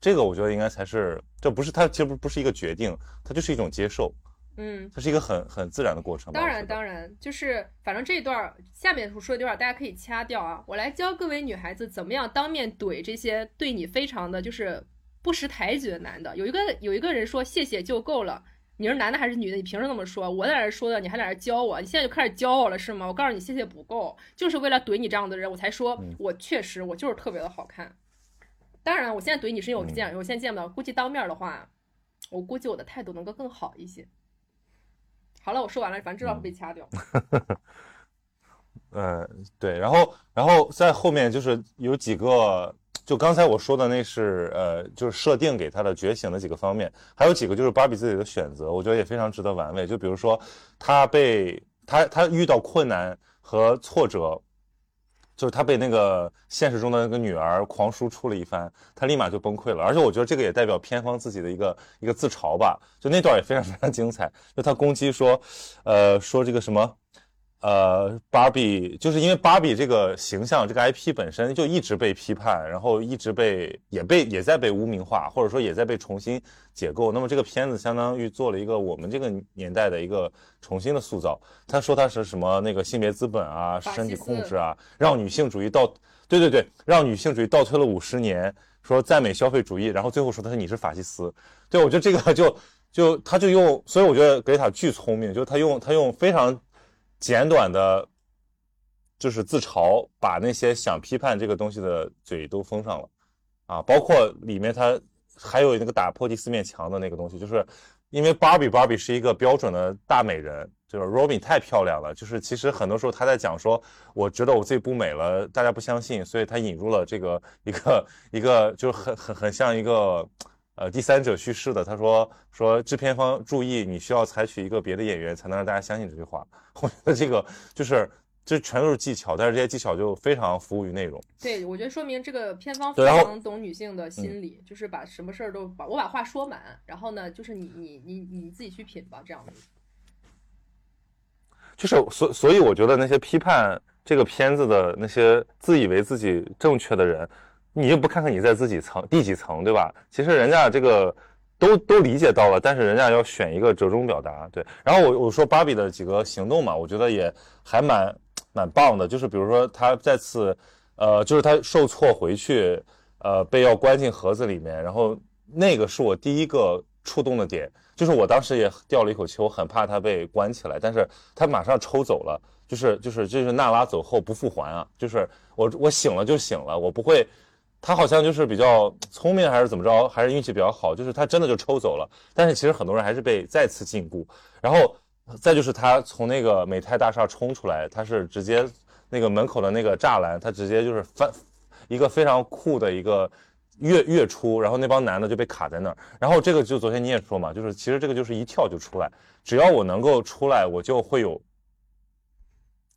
Speaker 2: 这个我觉得应该才是，这不是它其实不不是一个决定，它就是一种接受。
Speaker 3: 嗯，
Speaker 2: 它是一个很很自然的过程。
Speaker 3: 当然当然，就是反正这一段下面说的这段大家可以掐掉啊。我来教各位女孩子怎么样当面怼这些对你非常的就是。不识抬举的男的，有一个有一个人说谢谢就够了。你是男的还是女的？你凭什么那么说？我在这说的，你还在这教我？你现在就开始教我了是吗？我告诉你，谢谢不够，就是为了怼你这样的人，我才说我确实我就是特别的好看。当然，我现在怼你是因为我见我现在见不到，估计当面的话，我估计我的态度能够更好一些。好了，我说完了，反正知道会被掐掉。
Speaker 2: 嗯，对，然后然后在后面就是有几个。就刚才我说的那是呃，就是设定给他的觉醒的几个方面，还有几个就是芭比自己的选择，我觉得也非常值得玩味。就比如说，他被他他遇到困难和挫折，就是他被那个现实中的那个女儿狂输出了一番，他立马就崩溃了。而且我觉得这个也代表片方自己的一个一个自嘲吧。就那段也非常非常精彩，就他攻击说，呃，说这个什么。呃，芭比就是因为芭比这个形象，这个 IP 本身就一直被批判，然后一直被也被也在被污名化，或者说也在被重新解构。那么这个片子相当于做了一个我们这个年代的一个重新的塑造。他说他是什么那个性别资本啊，身体控制啊，让女性主义倒，对对对，让女性主义倒退了五十年，说赞美消费主义，然后最后说他是你是法西斯。对我觉得这个就就他就用，所以我觉得格雷塔巨聪明，就是他用他用非常。简短的，就是自嘲，把那些想批判这个东西的嘴都封上了，啊，包括里面他还有那个打破第四面墙的那个东西，就是因为芭比芭比是一个标准的大美人，就是 Robin 太漂亮了，就是其实很多时候他在讲说，我觉得我自己不美了，大家不相信，所以他引入了这个一个一个，就是很很很像一个。呃，第三者叙事的，他说说制片方注意，你需要采取一个别的演员才能让大家相信这句话。我觉得这个就是这全都是技巧，但是这些技巧就非常服务于内容。
Speaker 3: 对，我觉得说明这个片方非常懂女性的心理，就是把什么事儿都把我把话说满，然后呢，就是你你你你自己去品吧，这样子。
Speaker 2: 就是所所以，我觉得那些批判这个片子的那些自以为自己正确的人。你就不看看你在自己层第几层，对吧？其实人家这个都都理解到了，但是人家要选一个折中表达，对。然后我我说芭比的几个行动嘛，我觉得也还蛮蛮棒的，就是比如说他再次，呃，就是他受挫回去，呃，被要关进盒子里面，然后那个是我第一个触动的点，就是我当时也掉了一口气，我很怕他被关起来，但是他马上抽走了，就是就是就是娜拉走后不复还啊，就是我我醒了就醒了，我不会。他好像就是比较聪明，还是怎么着，还是运气比较好，就是他真的就抽走了。但是其实很多人还是被再次禁锢。然后再就是他从那个美泰大厦冲出来，他是直接那个门口的那个栅栏，他直接就是翻一个非常酷的一个跃跃出，然后那帮男的就被卡在那儿。然后这个就昨天你也说嘛，就是其实这个就是一跳就出来，只要我能够出来，我就会有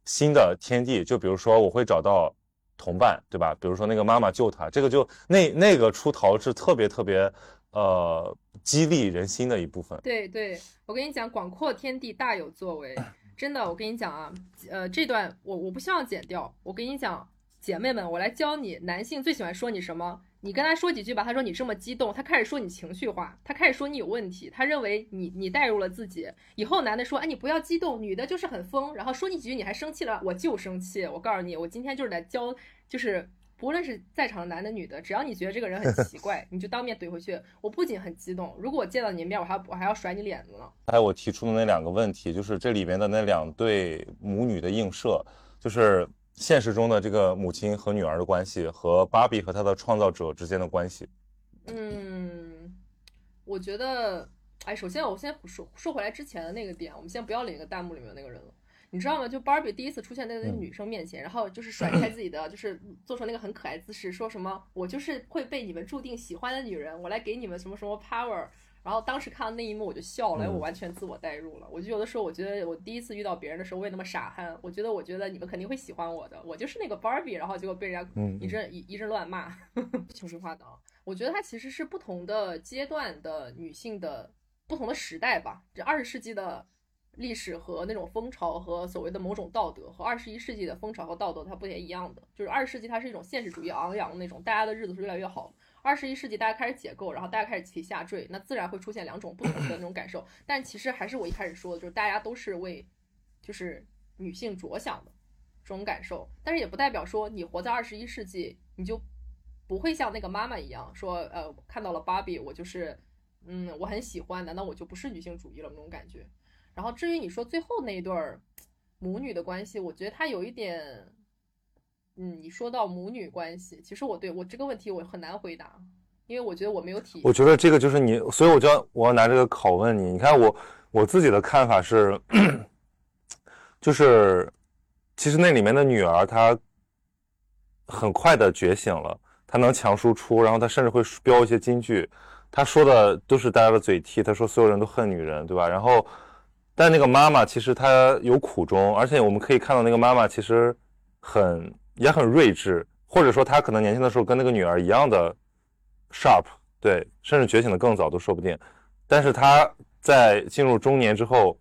Speaker 2: 新的天地。就比如说我会找到。同伴对吧？比如说那个妈妈救他，这个就那那个出逃是特别特别，呃，激励人心的一部分。
Speaker 3: 对对，我跟你讲，广阔天地大有作为，真的，我跟你讲啊，呃，这段我我不希望剪掉。我跟你讲，姐妹们，我来教你，男性最喜欢说你什么？你跟他说几句吧，他说你这么激动，他开始说你情绪化，他开始说你有问题，他认为你你带入了自己。以后男的说，哎，你不要激动，女的就是很疯，然后说你几句你还生气了，我就生气。我告诉你，我今天就是来教，就是不论是在场的男的女的，只要你觉得这个人很奇怪，你就当面怼回去。我不仅很激动，如果我见到你面，我还我还要甩你脸子呢。
Speaker 2: 还有我提出的那两个问题，就是这里面的那两对母女的映射，就是现实中的这个母亲和女儿的关系，和芭比和她的创造者之间的关系。
Speaker 3: 嗯，我觉得，哎，首先我先说说回来之前的那个点，我们先不要理那个弹幕里面的那个人了。你知道吗？就芭比第一次出现在那个女生面前，然后就是甩开自己的，就是做成那个很可爱姿势，说什么“我就是会被你们注定喜欢的女人，我来给你们什么什么 power”。然后当时看到那一幕我就笑了，我完全自我代入了。我就有的时候我觉得我第一次遇到别人的时候我也那么傻憨，我觉得我觉得你们肯定会喜欢我的，我就是那个 Barbie，，然后结果被人家一阵一一阵乱骂，情绪化的。我觉得它其实是不同的阶段的女性的不同的时代吧，这二十世纪的。历史和那种风潮和所谓的某种道德，和二十一世纪的风潮和道德它不也一样的？就是二十世纪它是一种现实主义昂扬的那种，大家的日子是越来越好。二十一世纪大家开始解构，然后大家开始集体下坠，那自然会出现两种不同的那种感受。但其实还是我一开始说的，就是大家都是为就是女性着想的这种感受。但是也不代表说你活在二十一世纪，你就不会像那个妈妈一样说，呃，看到了芭比，我就是嗯，我很喜欢，难道我就不是女性主义了那种感觉？然后至于你说最后那一对儿母女的关系，我觉得它有一点，你说到母女关系，其实我对我这个问题我很难回答，因为我觉得我没有体验。
Speaker 2: 我觉得这个就是你，所以我就要我要拿这个拷问你。你看我我自己的看法是，就是其实那里面的女儿她很快的觉醒了，她能强输出，然后她甚至会标一些金句，她说的都是大家的嘴替，她说所有人都恨女人，对吧？然后。但那个妈妈其实她有苦衷，而且我们可以看到那个妈妈其实很也很睿智，或者说他可能年轻的时候跟那个女儿一样的 sharp，对，甚至觉醒的更早都说不定。但是他在进入中年之后，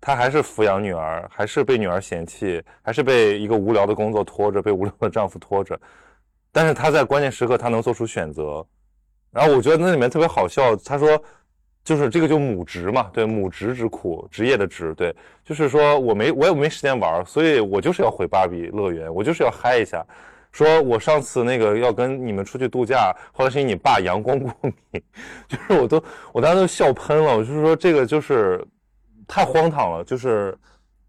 Speaker 2: 他还是抚养女儿，还是被女儿嫌弃，还是被一个无聊的工作拖着，被无聊的丈夫拖着。但是他在关键时刻他能做出选择，然后我觉得那里面特别好笑，他说。就是这个就母职嘛，对母职之苦，职业的职，对，就是说我没我也没时间玩，所以我就是要回芭比乐园，我就是要嗨一下。说我上次那个要跟你们出去度假，后来是因为你爸阳光过敏，就是我都我当时都笑喷了，我就是说这个就是太荒唐了，就是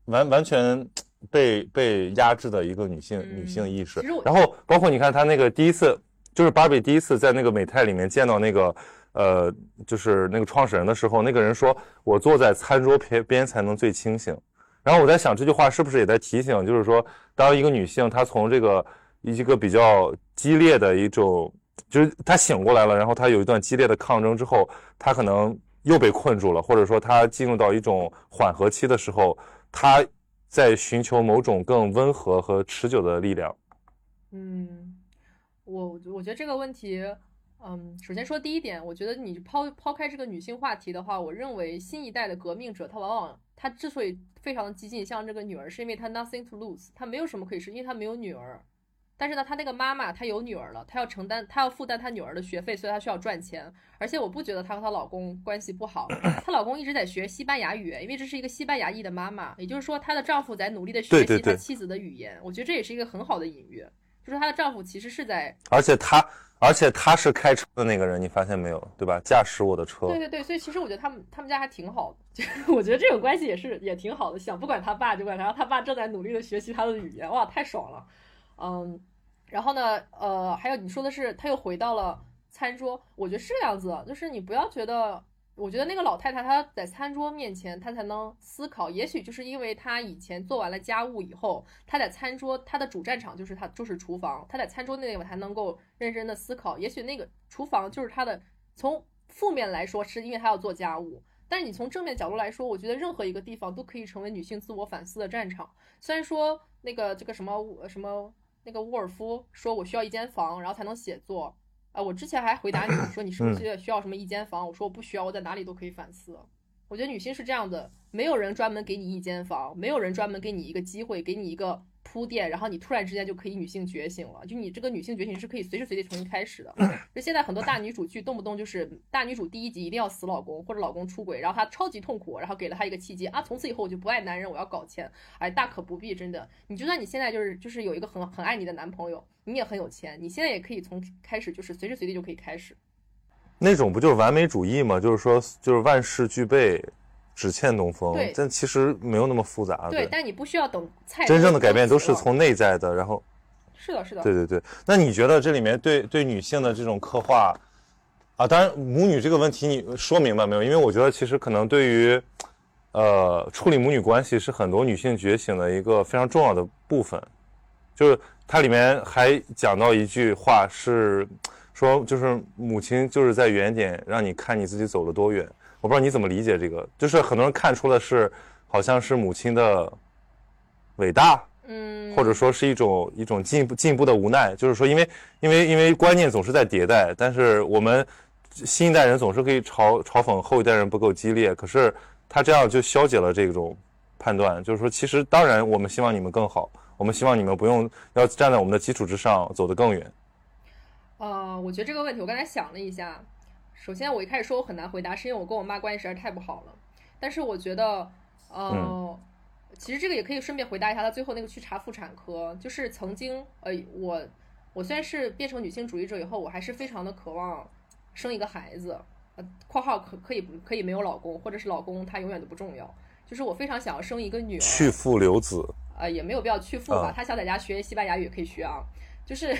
Speaker 2: 完完全被被压制的一个女性女性意识。然后包括你看她那个第一次，就是芭比第一次在那个美泰里面见到那个。呃，就是那个创始人的时候，那个人说：“我坐在餐桌边边才能最清醒。”然后我在想，这句话是不是也在提醒，就是说，当一个女性她从这个一个比较激烈的一种，就是她醒过来了，然后她有一段激烈的抗争之后，她可能又被困住了，或者说她进入到一种缓和期的时候，她在寻求某种更温和和持久的力量。
Speaker 3: 嗯，我我觉得这个问题。嗯，首先说第一点，我觉得你抛抛开这个女性话题的话，我认为新一代的革命者，他往往他之所以非常的激进，像这个女儿，是因为他 nothing to lose，他没有什么可以失，因为他没有女儿。但是呢，他那个妈妈，她有女儿了，她要承担，她要负担她女儿的学费，所以她需要赚钱。而且我不觉得她和她老公关系不好，她老公一直在学西班牙语，因为这是一个西班牙裔的妈妈，也就是说她的丈夫在努力的学习她妻子的语言。我觉得这也是一个很好的隐喻，就是她的丈夫其实是在，
Speaker 2: 而且她。而且他是开车的那个人，你发现没有，对吧？驾驶我的车。
Speaker 3: 对对对，所以其实我觉得他们他们家还挺好的，就我觉得这种关系也是也挺好的。想不管他爸就管他，然后他爸正在努力的学习他的语言，哇，太爽了。嗯，然后呢，呃，还有你说的是他又回到了餐桌，我觉得是这样子，就是你不要觉得。我觉得那个老太太她在餐桌面前，她才能思考。也许就是因为她以前做完了家务以后，她在餐桌，她的主战场就是她就是厨房。她在餐桌那个才能够认真的思考。也许那个厨房就是她的。从负面来说，是因为她要做家务。但是你从正面角度来说，我觉得任何一个地方都可以成为女性自我反思的战场。虽然说那个这个什么什么那个沃尔夫说我需要一间房，然后才能写作。啊，我之前还回答你说你是不是需要什么一间房？我说我不需要，我在哪里都可以反思。我觉得女性是这样的，没有人专门给你一间房，没有人专门给你一个机会，给你一个铺垫，然后你突然之间就可以女性觉醒了。就你这个女性觉醒是可以随时随地重新开始的。就现在很多大女主剧动不动就是大女主第一集一定要死老公或者老公出轨，然后她超级痛苦，然后给了她一个契机啊，从此以后我就不爱男人，我要搞钱。哎，大可不必，真的。你就算你现在就是就是有一个很很爱你的男朋友，你也很有钱，你现在也可以从开始就是随时随地就可以开始。
Speaker 2: 那种不就是完美主义吗？就是说，就是万事俱备，只欠东风。但其实没有那么复杂。
Speaker 3: 对，但你不需要等菜。
Speaker 2: 真正的改变都是从内在的，然后。
Speaker 3: 是的，是的。
Speaker 2: 对对对，那你觉得这里面对对女性的这种刻画，啊，当然母女这个问题你说明白没有？因为我觉得其实可能对于，呃，处理母女关系是很多女性觉醒的一个非常重要的部分，就是它里面还讲到一句话是说，就是母亲就是在原点让你看你自己走了多远。我不知道你怎么理解这个，就是很多人看出了是好像是母亲的伟大。
Speaker 3: 嗯，
Speaker 2: 或者说是一种一种进步进步的无奈，就是说，因为因为因为观念总是在迭代，但是我们新一代人总是可以嘲嘲讽后一代人不够激烈，可是他这样就消解了这种判断，就是说，其实当然我们希望你们更好，我们希望你们不用要站在我们的基础之上走得更远。
Speaker 3: 呃，我觉得这个问题我刚才想了一下，首先我一开始说我很难回答，是因为我跟我妈关系实在太不好了，但是我觉得，呃。
Speaker 2: 嗯
Speaker 3: 其实这个也可以顺便回答一下他最后那个去查妇产科，就是曾经，呃，我我虽然是变成女性主义者以后，我还是非常的渴望生一个孩子，呃，括号可可以可以没有老公，或者是老公他永远都不重要，就是我非常想要生一个女儿，
Speaker 2: 去父留子，
Speaker 3: 呃，也没有必要去父吧，他想在家学西班牙语可以学啊，就是，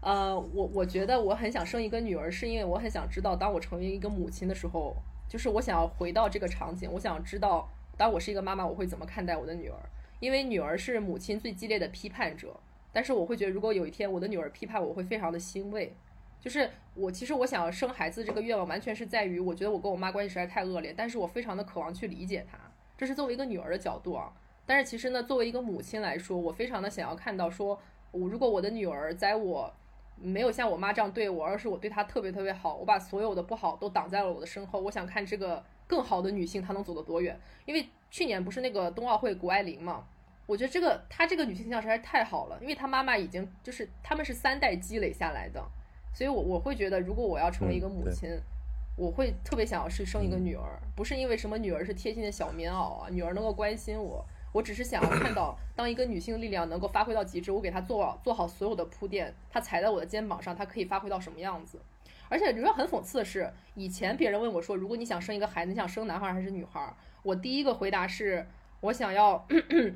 Speaker 3: 呃，我我觉得我很想生一个女儿，是因为我很想知道，当我成为一个母亲的时候，就是我想要回到这个场景，我想知道。当我是一个妈妈，我会怎么看待我的女儿？因为女儿是母亲最激烈的批判者。但是我会觉得，如果有一天我的女儿批判我，会非常的欣慰。就是我其实我想要生孩子这个愿望，完全是在于我觉得我跟我妈关系实在太恶劣，但是我非常的渴望去理解她。这是作为一个女儿的角度啊。但是其实呢，作为一个母亲来说，我非常的想要看到，说我如果我的女儿在我没有像我妈这样对我，而是我对她特别特别好，我把所有的不好都挡在了我的身后，我想看这个。更好的女性，她能走得多远？因为去年不是那个冬奥会谷爱凌嘛？我觉得这个她这个女性形象实在是太好了，因为她妈妈已经就是他们是三代积累下来的，所以我我会觉得，如果我要成为一个母亲，我会特别想要是生一个女儿，不是因为什么女儿是贴心的小棉袄啊，女儿能够关心我，我只是想要看到，当一个女性力量能够发挥到极致，我给她做做好所有的铺垫，她踩在我的肩膀上，她可以发挥到什么样子？而且，你说很讽刺的是，以前别人问我说，如果你想生一个孩子，你想生男孩还是女孩？我第一个回答是，我想要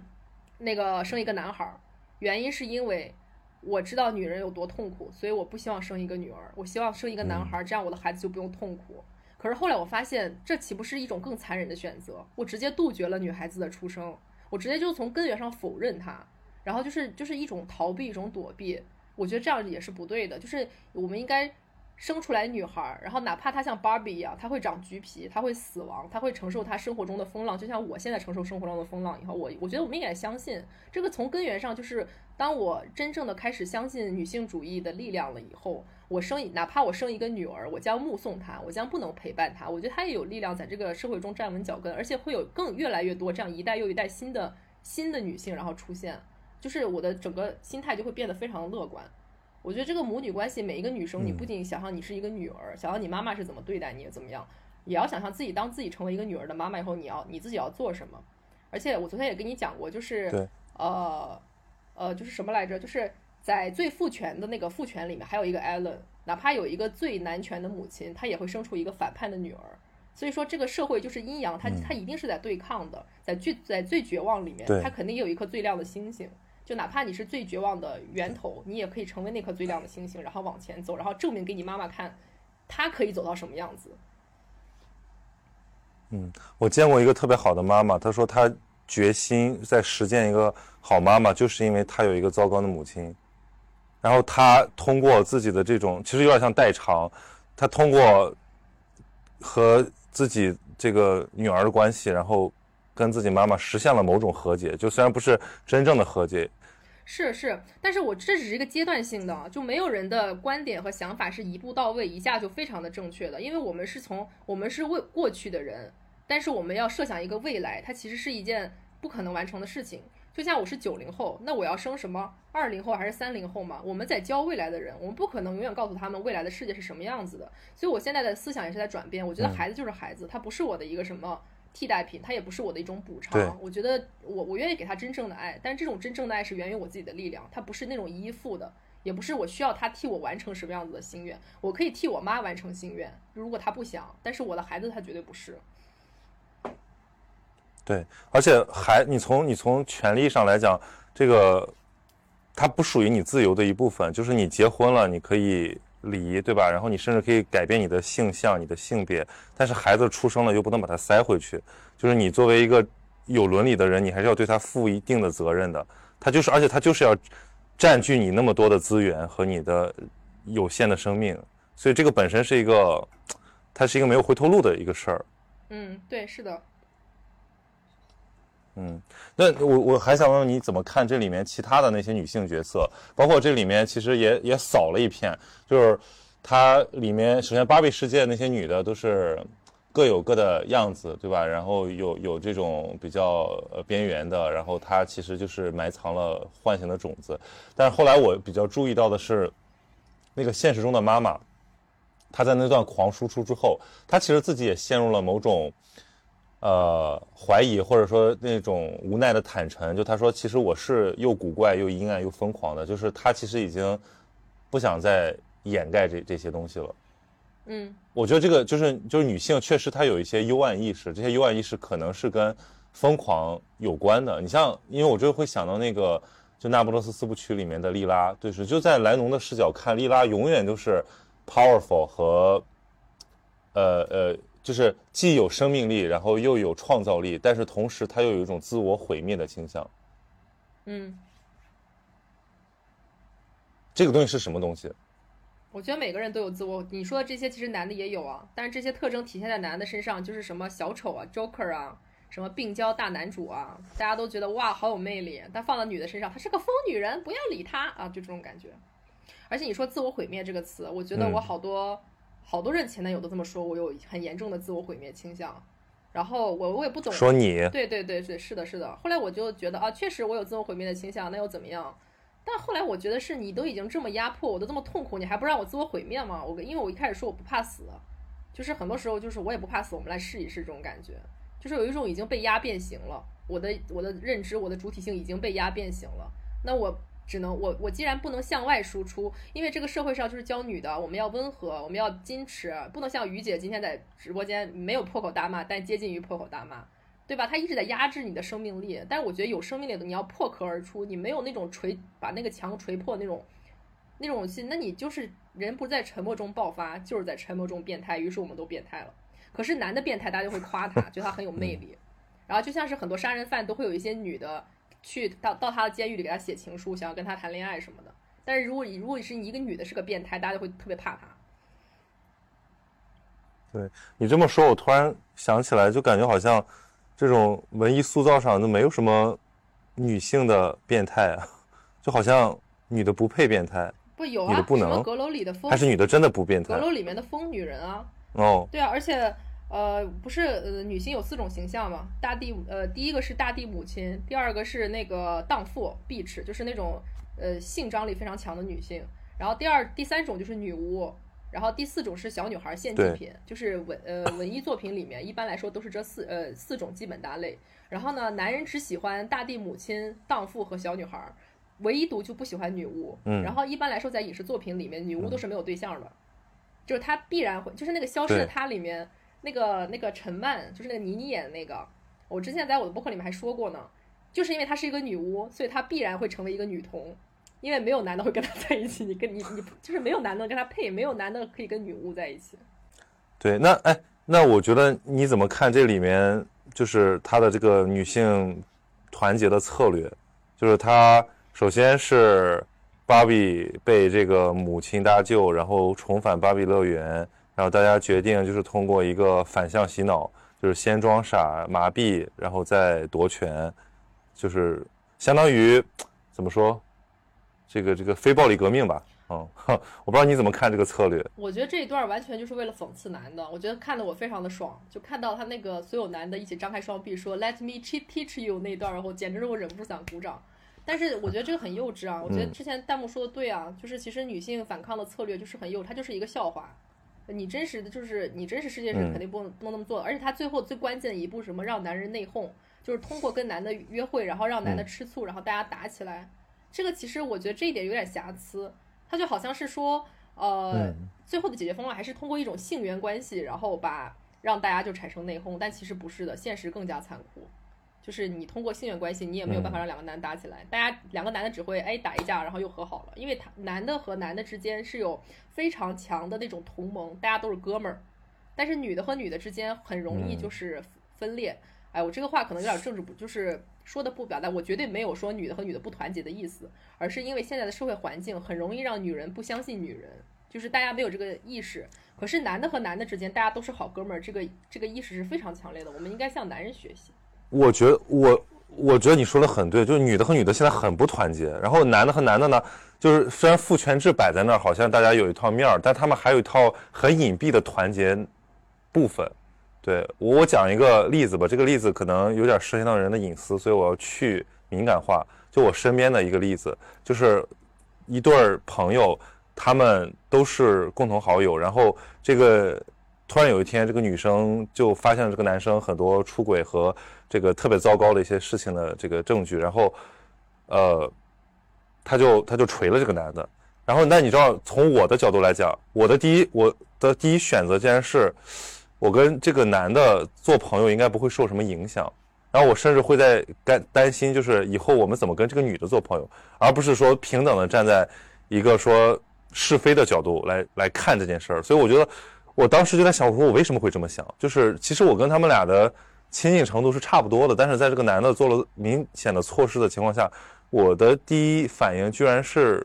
Speaker 3: 那个生一个男孩。原因是因为我知道女人有多痛苦，所以我不希望生一个女儿，我希望生一个男孩，这样我的孩子就不用痛苦。可是后来我发现，这岂不是一种更残忍的选择？我直接杜绝了女孩子的出生，我直接就从根源上否认它，然后就是就是一种逃避，一种躲避。我觉得这样也是不对的，就是我们应该。生出来女孩，然后哪怕她像芭比一样，她会长橘皮，她会死亡，她会承受她生活中的风浪，就像我现在承受生活中的风浪。以后我我觉得我们应该相信这个，从根源上就是当我真正的开始相信女性主义的力量了以后，我生哪怕我生一个女儿，我将目送她，我将不能陪伴她，我觉得她也有力量在这个社会中站稳脚跟，而且会有更越来越多这样一代又一代新的新的女性然后出现，就是我的整个心态就会变得非常的乐观。我觉得这个母女关系，每一个女生，你不仅想象你是一个女儿，想象你妈妈是怎么对待你，怎么样，也要想象自己当自己成为一个女儿的妈妈以后，你要你自己要做什么。而且我昨天也跟你讲过，就是呃呃，就是什么来着？就是在最父权的那个父权里面，还有一个艾伦，哪怕有一个最男权的母亲，她也会生出一个反叛的女儿。所以说，这个社会就是阴阳，它它一定是在对抗的，在最在最绝望里面，它肯定有一颗最亮的星星。就哪怕你是最绝望的源头，你也可以成为那颗最亮的星星，然后往前走，然后证明给你妈妈看，她可以走到什么样子。
Speaker 2: 嗯，我见过一个特别好的妈妈，她说她决心在实践一个好妈妈，就是因为她有一个糟糕的母亲，然后她通过自己的这种，其实有点像代偿，她通过和自己这个女儿的关系，然后。跟自己妈妈实现了某种和解，就虽然不是真正的和解，
Speaker 3: 是是，但是我这只是一个阶段性的，就没有人的观点和想法是一步到位，一下就非常的正确的，因为我们是从我们是为过去的人，但是我们要设想一个未来，它其实是一件不可能完成的事情。就像我是九零后，那我要生什么二零后还是三零后嘛？我们在教未来的人，我们不可能永远告诉他们未来的世界是什么样子的。所以我现在的思想也是在转变。我觉得孩子就是孩子，他不是我的一个什么替代品，它也不是我的一种补偿。我觉得我我愿意给他真正的爱，但是这种真正的爱是源于我自己的力量，它不是那种依附的，也不是我需要他替我完成什么样子的心愿。我可以替我妈完成心愿，如果他不想，但是我的孩子他绝对不是。
Speaker 2: 对，而且还你从你从权利上来讲，这个它不属于你自由的一部分。就是你结婚了，你可以礼仪，对吧？然后你甚至可以改变你的性向、你的性别。但是孩子出生了，又不能把它塞回去。就是你作为一个有伦理的人，你还是要对他负一定的责任的。他就是，而且他就是要占据你那么多的资源和你的有限的生命。所以这个本身是一个，它是一个没有回头路的一个事儿。
Speaker 3: 嗯，对，是的。
Speaker 2: 嗯，那我我还想问问你怎么看这里面其他的那些女性角色，包括这里面其实也也扫了一片，就是它里面首先芭比世界那些女的都是各有各的样子，对吧？然后有有这种比较呃边缘的，然后她其实就是埋藏了幻想的种子。但是后来我比较注意到的是，那个现实中的妈妈，她在那段狂输出之后，她其实自己也陷入了某种。呃，怀疑或者说那种无奈的坦诚，就他说，其实我是又古怪又阴暗又疯狂的，就是他其实已经不想再掩盖这这些东西了。
Speaker 3: 嗯，
Speaker 2: 我觉得这个就是就是女性确实她有一些幽暗意识，这些幽暗意识可能是跟疯狂有关的。你像，因为我就会想到那个就那不勒斯四部曲里面的莉拉，对是就在莱农的视角看，莉拉永远都是 powerful 和呃呃。就是既有生命力，然后又有创造力，但是同时他又有一种自我毁灭的倾向。
Speaker 3: 嗯，
Speaker 2: 这个东西是什么东西？
Speaker 3: 我觉得每个人都有自我。你说的这些其实男的也有啊，但是这些特征体现在男的身上，就是什么小丑啊、Joker 啊、什么病娇大男主啊，大家都觉得哇好有魅力。但放到女的身上，她是个疯女人，不要理她啊，就这种感觉。而且你说自我毁灭这个词，我觉得我好多。好多人前男友都这么说，我有很严重的自我毁灭倾向，然后我我也不懂
Speaker 2: 说你，
Speaker 3: 对对对对，是的，是的。后来我就觉得啊，确实我有自我毁灭的倾向，那又怎么样？但后来我觉得是你都已经这么压迫，我都这么痛苦，你还不让我自我毁灭吗？我因为我一开始说我不怕死，就是很多时候就是我也不怕死，我们来试一试这种感觉，就是有一种已经被压变形了，我的我的认知，我的主体性已经被压变形了，那我。只能我我既然不能向外输出，因为这个社会上就是教女的，我们要温和，我们要矜持，不能像于姐今天在直播间没有破口大骂，但接近于破口大骂，对吧？她一直在压制你的生命力，但是我觉得有生命力的你要破壳而出，你没有那种锤把那个墙锤破那种那种心，那你就是人不在沉默中爆发，就是在沉默中变态。于是我们都变态了。可是男的变态，大家就会夸他，觉得他很有魅力。然后就像是很多杀人犯都会有一些女的。去到到他的监狱里给他写情书，想要跟他谈恋爱什么的。但是如果你如果是一个女的，是个变态，大家就会特别怕他。
Speaker 2: 对你这么说，我突然想起来，就感觉好像这种文艺塑造上就没有什么女性的变态啊，就好像女的不配变态。
Speaker 3: 不有啊？
Speaker 2: 什么
Speaker 3: 阁楼里的疯？
Speaker 2: 还是女的真的不变态？
Speaker 3: 阁楼里面的疯女人啊。
Speaker 2: 哦。
Speaker 3: 对啊，而且。呃，不是，呃，女性有四种形象嘛？大地，呃，第一个是大地母亲，第二个是那个荡妇，bitch，就是那种呃性张力非常强的女性。然后第二、第三种就是女巫，然后第四种是小女孩献祭品，就是文呃文艺作品里面一般来说都是这四呃四种基本大类。然后呢，男人只喜欢大地母亲、荡妇和小女孩，唯独就不喜欢女巫。
Speaker 2: 嗯。
Speaker 3: 然后一般来说，在影视作品里面，女巫都是没有对象的，就是她必然会，就是那个消失的她里面。那个那个陈曼就是那个倪妮演的那个，我之前在我的博客里面还说过呢，就是因为她是一个女巫，所以她必然会成为一个女童，因为没有男的会跟她在一起，你跟你你就是没有男的跟她配，没有男的可以跟女巫在一起。
Speaker 2: 对，那哎，那我觉得你怎么看这里面就是她的这个女性团结的策略？就是她首先是芭比被这个母亲搭救，然后重返芭比乐园。然后大家决定就是通过一个反向洗脑，就是先装傻麻痹，然后再夺权，就是相当于怎么说，这个这个非暴力革命吧。嗯，我不知道你怎么看这个策略。
Speaker 3: 我觉得这一段完全就是为了讽刺男的，我觉得看得我非常的爽，就看到他那个所有男的一起张开双臂说 “Let me teach you” 那一段，然后简直是我忍不住想鼓掌。但是我觉得这个很幼稚啊！我觉得之前弹幕说的对啊，就是其实女性反抗的策略就是很幼，它就是一个笑话。你真实的就是你真实世界是肯定不能不能那么做的，而且他最后最关键的一步什么？让男人内讧，就是通过跟男的约会，然后让男的吃醋，然后大家打起来。这个其实我觉得这一点有点瑕疵，他就好像是说，呃，最后的解决方案还是通过一种性缘关系，然后把让大家就产生内讧，但其实不是的，现实更加残酷。就是你通过性缘关系，你也没有办法让两个男打起来，大家两个男的只会哎打一架，然后又和好了，因为他男的和男的之间是有非常强的那种同盟，大家都是哥们儿，但是女的和女的之间很容易就是分裂。哎，我这个话可能有点政治不，就是说的不表达，我绝对没有说女的和女的不团结的意思，而是因为现在的社会环境很容易让女人不相信女人，就是大家没有这个意识。可是男的和男的之间，大家都是好哥们儿，这个这个意识是非常强烈的，我们应该向男人学习。
Speaker 2: 我觉得我我觉得你说的很对，就是女的和女的现在很不团结，然后男的和男的呢，就是虽然父权制摆在那儿，好像大家有一套面儿，但他们还有一套很隐蔽的团结部分。对我讲一个例子吧，这个例子可能有点涉及到人的隐私，所以我要去敏感化。就我身边的一个例子，就是一对儿朋友，他们都是共同好友，然后这个。突然有一天，这个女生就发现了这个男生很多出轨和这个特别糟糕的一些事情的这个证据，然后，呃，他就他就锤了这个男的。然后，那你知道，从我的角度来讲，我的第一我的第一选择竟然是，我跟这个男的做朋友应该不会受什么影响。然后我甚至会在担担心，就是以后我们怎么跟这个女的做朋友，而不是说平等的站在一个说是非的角度来来看这件事儿。所以我觉得。我当时就在想，我说我为什么会这么想？就是其实我跟他们俩的亲近程度是差不多的，但是在这个男的做了明显的错失的情况下，我的第一反应居然是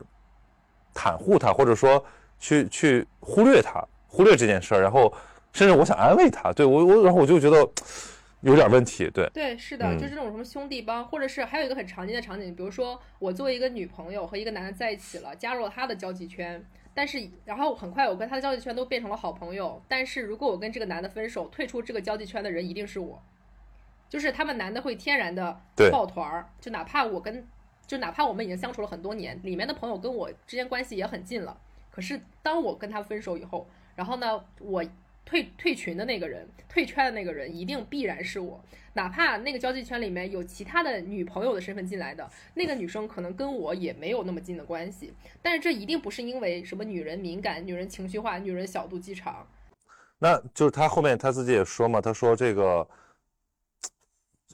Speaker 2: 袒护他，或者说去去忽略他，忽略这件事儿，然后甚至我想安慰他。对我我然后我就觉得有点问题。对
Speaker 3: 对，是的，就是这种什么兄弟帮，或者是还有一个很常见的场景，比如说我作为一个女朋友和一个男的在一起了，加入了他的交际圈。但是，然后很快我跟他的交际圈都变成了好朋友。但是如果我跟这个男的分手，退出这个交际圈的人一定是我，就是他们男的会天然的抱团儿，就哪怕我跟，就哪怕我们已经相处了很多年，里面的朋友跟我之间关系也很近了。可是当我跟他分手以后，然后呢，我。退退群的那个人，退圈的那个人，一定必然是我。哪怕那个交际圈里面有其他的女朋友的身份进来的，那个女生可能跟我也没有那么近的关系。但是这一定不是因为什么女人敏感、女人情绪化、女人小肚鸡肠。
Speaker 2: 那就是他后面他自己也说嘛，他说这个，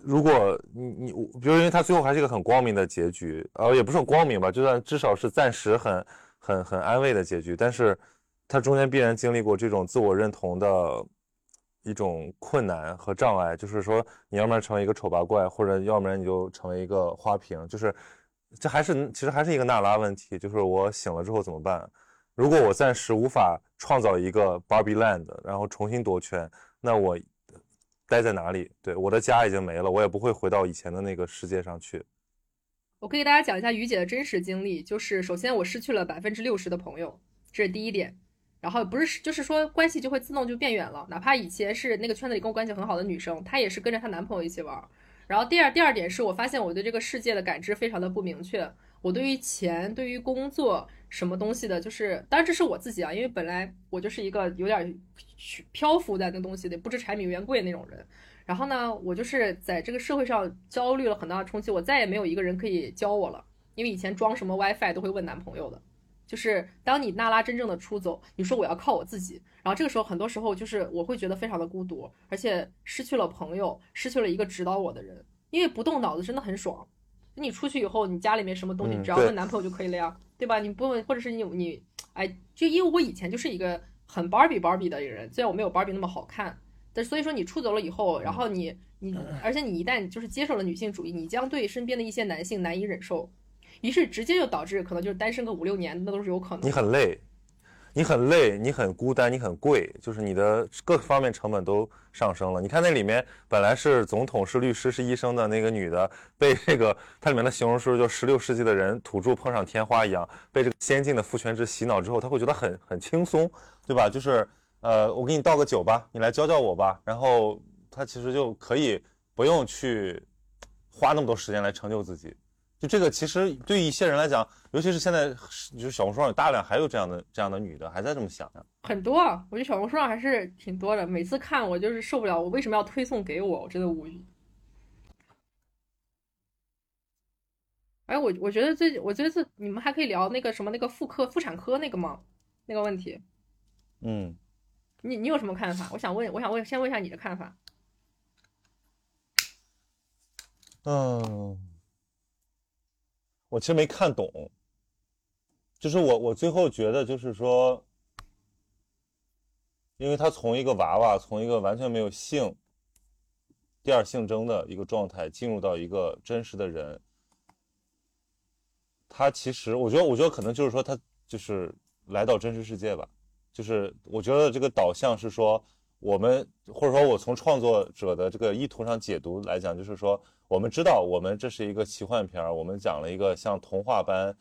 Speaker 2: 如果你你，比如因为他最后还是一个很光明的结局，呃，也不是很光明吧，就算至少是暂时很很很安慰的结局，但是。他中间必然经历过这种自我认同的一种困难和障碍，就是说，你要不然成为一个丑八怪，或者要不然你就成为一个花瓶，就是这还是其实还是一个娜拉问题，就是我醒了之后怎么办？如果我暂时无法创造一个 Barbie Land，然后重新夺权，那我待在哪里？对，我的家已经没了，我也不会回到以前的那个世界上去。
Speaker 3: 我可以给大家讲一下于姐的真实经历，就是首先我失去了百分之六十的朋友，这是第一点。然后不是，就是说关系就会自动就变远了。哪怕以前是那个圈子里跟我关系很好的女生，她也是跟着她男朋友一起玩。然后第二第二点是我发现我对这个世界的感知非常的不明确。我对于钱、对于工作什么东西的，就是当然这是我自己啊，因为本来我就是一个有点漂浮在那东西的，不知柴米油盐贵那种人。然后呢，我就是在这个社会上焦虑了很大的冲击，我再也没有一个人可以教我了，因为以前装什么 WiFi 都会问男朋友的。就是当你娜拉真正的出走，你说我要靠我自己，然后这个时候很多时候就是我会觉得非常的孤独，而且失去了朋友，失去了一个指导我的人，因为不动脑子真的很爽。你出去以后，你家里面什么东西，只要问男朋友就可以了呀，对吧？你不问，或者是你你，哎，就因为我以前就是一个很 Barbie Barbie 的人，虽然我没有 Barbie 那么好看，但所以说你出走了以后，然后你你，而且你一旦就是接受了女性主义，你将对身边的一些男性难以忍受。于是直接就导致可能就是单身个五六年，那都是有可能。
Speaker 2: 你很累，你很累，你很孤单，你很贵，就是你的各方面成本都上升了。你看那里面本来是总统、是律师、是医生的那个女的，被这个它里面的形容是就十六世纪的人土著碰上天花一样，被这个先进的父权制洗脑之后，他会觉得很很轻松，对吧？就是呃，我给你倒个酒吧，你来教教我吧，然后他其实就可以不用去花那么多时间来成就自己。就这个，其实对于一些人来讲，尤其是现在，就是小红书上有大量还有这样的这样的女的还在这么想呀。
Speaker 3: 很多，我觉得小红书上还是挺多的。每次看我就是受不了，我为什么要推送给我？我真的无语。哎，我我觉得最近，我觉得你们还可以聊那个什么那个妇科妇产科那个吗？那个问题。
Speaker 2: 嗯。
Speaker 3: 你你有什么看法？我想问，我想问，先问一下你的看法。
Speaker 2: 嗯。我其实没看懂，就是我我最后觉得就是说，因为他从一个娃娃，从一个完全没有性、第二性征的一个状态，进入到一个真实的人，他其实我觉得，我觉得可能就是说他就是来到真实世界吧，就是我觉得这个导向是说，我们或者说我从创作者的这个意图上解读来讲，就是说。我们知道，我们这是一个奇幻片儿，我们讲了一个像童话般，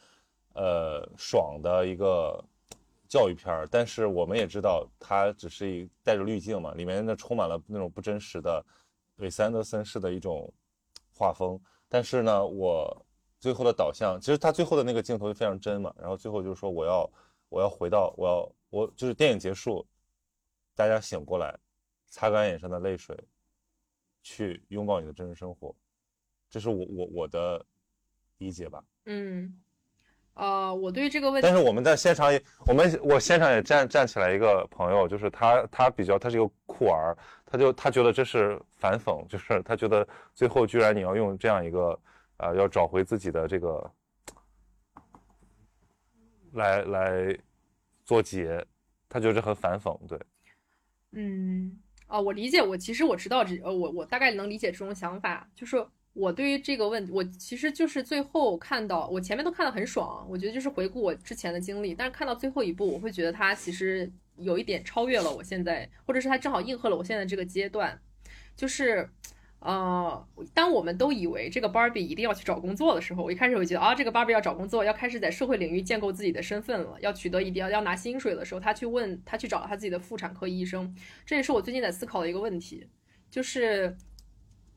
Speaker 2: 呃，爽的一个教育片儿。但是我们也知道，它只是一带着滤镜嘛，里面呢充满了那种不真实的韦斯安德森式的一种画风。但是呢，我最后的导向，其实他最后的那个镜头就非常真嘛。然后最后就是说，我要，我要回到，我要，我就是电影结束，大家醒过来，擦干眼上的泪水，去拥抱你的真实生活。这是我我我的理解吧。
Speaker 3: 嗯，呃，我对于这个问
Speaker 2: 题，但是我们在现场也，我们我现场也站站起来一个朋友，就是他他比较他是一个酷儿，他就他觉得这是反讽，就是他觉得最后居然你要用这样一个呃要找回自己的这个来来做结，他觉得这很反讽，对。
Speaker 3: 嗯，啊，我理解，我其实我知道这呃我我大概能理解这种想法，就是。我对于这个问题，我其实就是最后看到，我前面都看得很爽，我觉得就是回顾我之前的经历，但是看到最后一步，我会觉得它其实有一点超越了我现在，或者是它正好应和了我现在这个阶段，就是，呃，当我们都以为这个芭比一定要去找工作的时候，我一开始会觉得啊，这个芭比要找工作，要开始在社会领域建构自己的身份了，要取得一定要要拿薪水的时候，他去问他去找他自己的妇产科医生，这也是我最近在思考的一个问题，就是。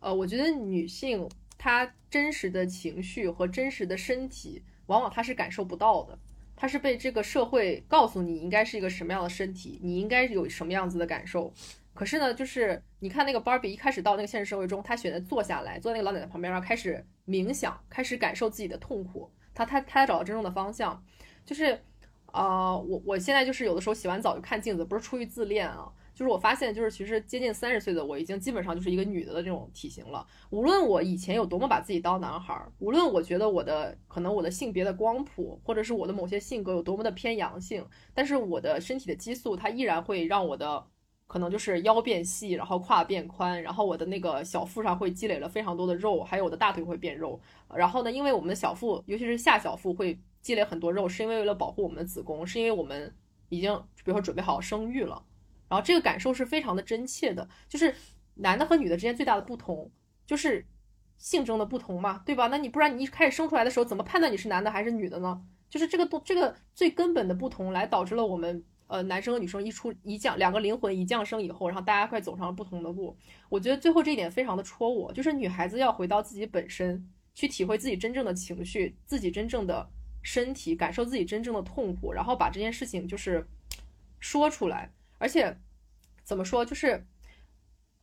Speaker 3: 呃，我觉得女性她真实的情绪和真实的身体，往往她是感受不到的，她是被这个社会告诉你应该是一个什么样的身体，你应该有什么样子的感受。可是呢，就是你看那个芭比一开始到那个现实社会中，她选择坐下来，坐在那个老奶奶旁边，然后开始冥想，开始感受自己的痛苦。她她她找到真正的方向，就是，呃，我我现在就是有的时候洗完澡就看镜子，不是出于自恋啊。就是我发现，就是其实接近三十岁的我已经基本上就是一个女的的这种体型了。无论我以前有多么把自己当男孩，无论我觉得我的可能我的性别的光谱，或者是我的某些性格有多么的偏阳性，但是我的身体的激素它依然会让我的可能就是腰变细，然后胯变宽，然后我的那个小腹上会积累了非常多的肉，还有我的大腿会变肉。然后呢，因为我们的小腹，尤其是下小腹会积累很多肉，是因为为了保护我们的子宫，是因为我们已经比如说准备好生育了。然后这个感受是非常的真切的，就是男的和女的之间最大的不同就是性征的不同嘛，对吧？那你不然你一开始生出来的时候怎么判断你是男的还是女的呢？就是这个这个最根本的不同来导致了我们呃男生和女生一出一降两个灵魂一降生以后，然后大家快走上了不同的路。我觉得最后这一点非常的戳我，就是女孩子要回到自己本身去体会自己真正的情绪，自己真正的身体，感受自己真正的痛苦，然后把这件事情就是说出来。而且，怎么说？就是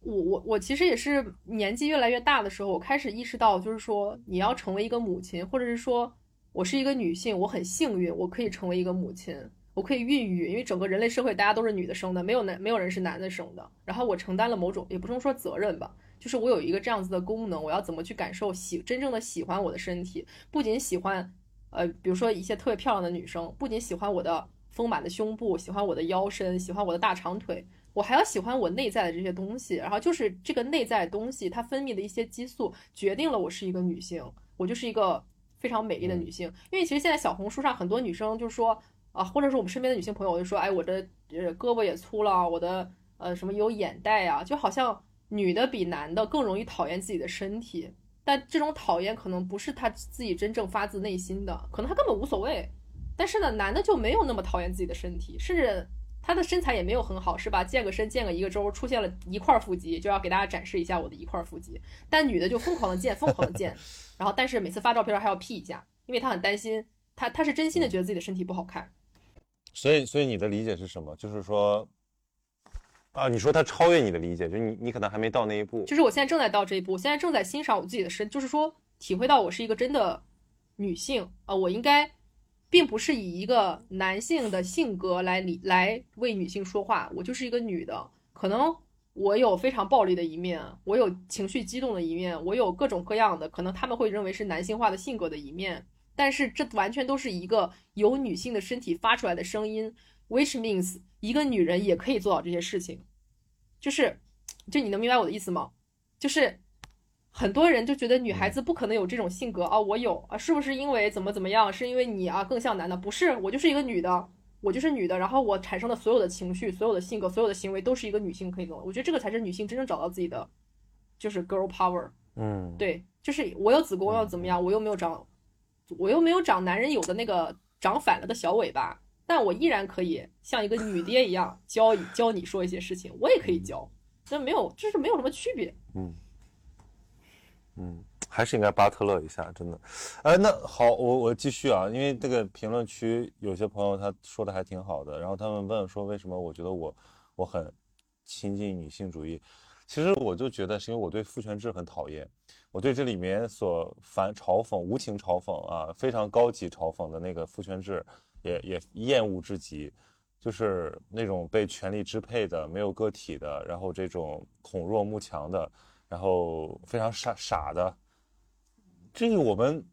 Speaker 3: 我我我其实也是年纪越来越大的时候，我开始意识到，就是说你要成为一个母亲，或者是说我是一个女性，我很幸运，我可以成为一个母亲，我可以孕育，因为整个人类社会大家都是女的生的，没有男没有人是男的生的。然后我承担了某种，也不能说责任吧，就是我有一个这样子的功能，我要怎么去感受喜真正的喜欢我的身体，不仅喜欢，呃，比如说一些特别漂亮的女生，不仅喜欢我的。丰满的胸部，喜欢我的腰身，喜欢我的大长腿，我还要喜欢我内在的这些东西。然后就是这个内在东西，它分泌的一些激素，决定了我是一个女性，我就是一个非常美丽的女性。因为其实现在小红书上很多女生就说，啊，或者是我们身边的女性朋友就说，哎，我的呃胳膊也粗了，我的呃什么有眼袋啊，就好像女的比男的更容易讨厌自己的身体，但这种讨厌可能不是他自己真正发自内心的，可能他根本无所谓。但是呢，男的就没有那么讨厌自己的身体，甚至他的身材也没有很好，是吧？健个身，健个一个周，出现了一块腹肌，就要给大家展示一下我的一块腹肌。但女的就疯狂的健，疯狂的健，然后但是每次发照片还要 P 一下，因为她很担心，她她是真心的觉得自己的身体不好看。
Speaker 2: 所以，所以你的理解是什么？就是说，啊，你说他超越你的理解，就你你可能还没到那一步。
Speaker 3: 就是我现在正在到这一步，我现在正在欣赏我自己的身，就是说体会到我是一个真的女性啊，我应该并不是以一个男性的性格来理来为女性说话，我就是一个女的，可能我有非常暴力的一面，我有情绪激动的一面，我有各种各样的可能他们会认为是男性化的性格的一面。但是这完全都是一个由女性的身体发出来的声音，which means 一个女人也可以做到这些事情，就是，就你能明白我的意思吗？就是很多人就觉得女孩子不可能有这种性格啊，我有啊，是不是因为怎么怎么样？是因为你啊更像男的？不是，我就是一个女的，我就是女的，然后我产生的所有的情绪、所有的性格、所有的行为都是一个女性可以做。我觉得这个才是女性真正找到自己的，就是 girl power。
Speaker 2: 嗯，
Speaker 3: 对，就是我有子宫要怎么样？我又没有长。我又没有长男人有的那个长反了的小尾巴，但我依然可以像一个女爹一样教教你说一些事情，我也可以教，那没有，就是没有什么区别。
Speaker 2: 嗯嗯，还是应该巴特勒一下，真的。哎，那好，我我继续啊，因为这个评论区有些朋友他说的还挺好的，然后他们问说为什么我觉得我我很亲近女性主义，其实我就觉得是因为我对父权制很讨厌。我对这里面所反嘲讽、无情嘲讽啊，非常高级嘲讽的那个父权制，也也厌恶至极，就是那种被权力支配的、没有个体的，然后这种恐弱慕强的，然后非常傻傻的。这个我们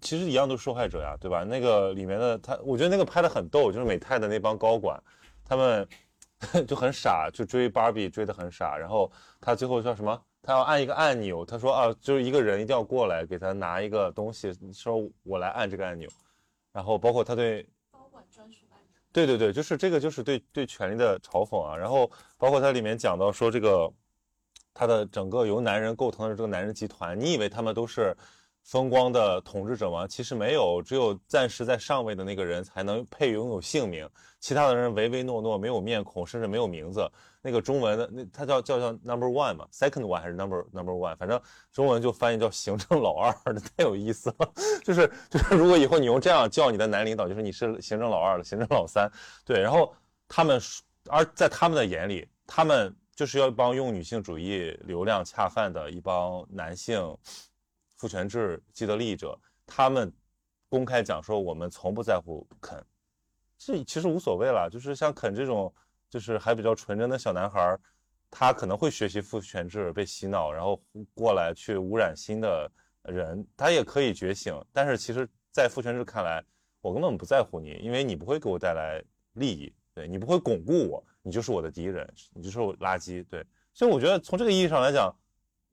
Speaker 2: 其实一样都是受害者呀，对吧？那个里面的他，我觉得那个拍的很逗，就是美泰的那帮高管，他们 就很傻，就追芭比追的很傻，然后他最后叫什么？他要按一个按钮，他说啊，就是一个人一定要过来给他拿一个东西，说我来按这个按钮，然后包括他对高管专属按钮，对对对，就是这个就是对对权力的嘲讽啊，然后包括它里面讲到说这个他的整个由男人构成的这个男人集团，你以为他们都是。风光的统治者吗？其实没有，只有暂时在上位的那个人才能配拥有姓名，其他的人唯唯诺诺，没有面孔，甚至没有名字。那个中文的那他叫叫叫 number one 嘛，second one 还是 number number one，反正中文就翻译叫行政老二，太有意思了。就 是就是，如果以后你用这样叫你的男领导，就是你是行政老二了，行政老三。对，然后他们而在他们的眼里，他们就是要帮用女性主义流量恰饭的一帮男性。父权制既得利益者，他们公开讲说我们从不在乎肯，这其实无所谓了。就是像肯这种，就是还比较纯真的小男孩，他可能会学习父权制被洗脑，然后过来去污染新的人，他也可以觉醒。但是其实，在父权制看来，我根本不在乎你，因为你不会给我带来利益，对你不会巩固我，你就是我的敌人，你就是垃圾。对，所以我觉得从这个意义上来讲。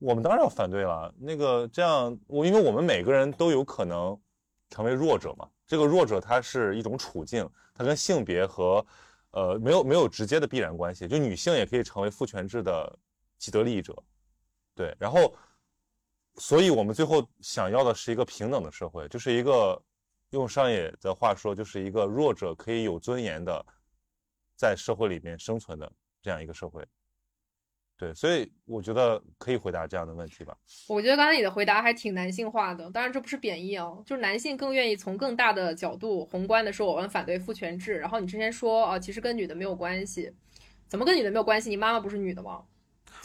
Speaker 2: 我们当然要反对了。那个这样，我因为我们每个人都有可能成为弱者嘛。这个弱者他是一种处境，他跟性别和呃没有没有直接的必然关系。就女性也可以成为父权制的既得利益者，对。然后，所以我们最后想要的是一个平等的社会，就是一个用上野的话说，就是一个弱者可以有尊严的在社会里面生存的这样一个社会。对，所以我觉得可以回答这样的问题吧。
Speaker 3: 我觉得刚才你的回答还挺男性化的，当然这不是贬义啊，就是男性更愿意从更大的角度、宏观的说我们反对父权制。然后你之前说啊，其实跟女的没有关系，怎么跟女的没有关系？你妈妈不是女的吗？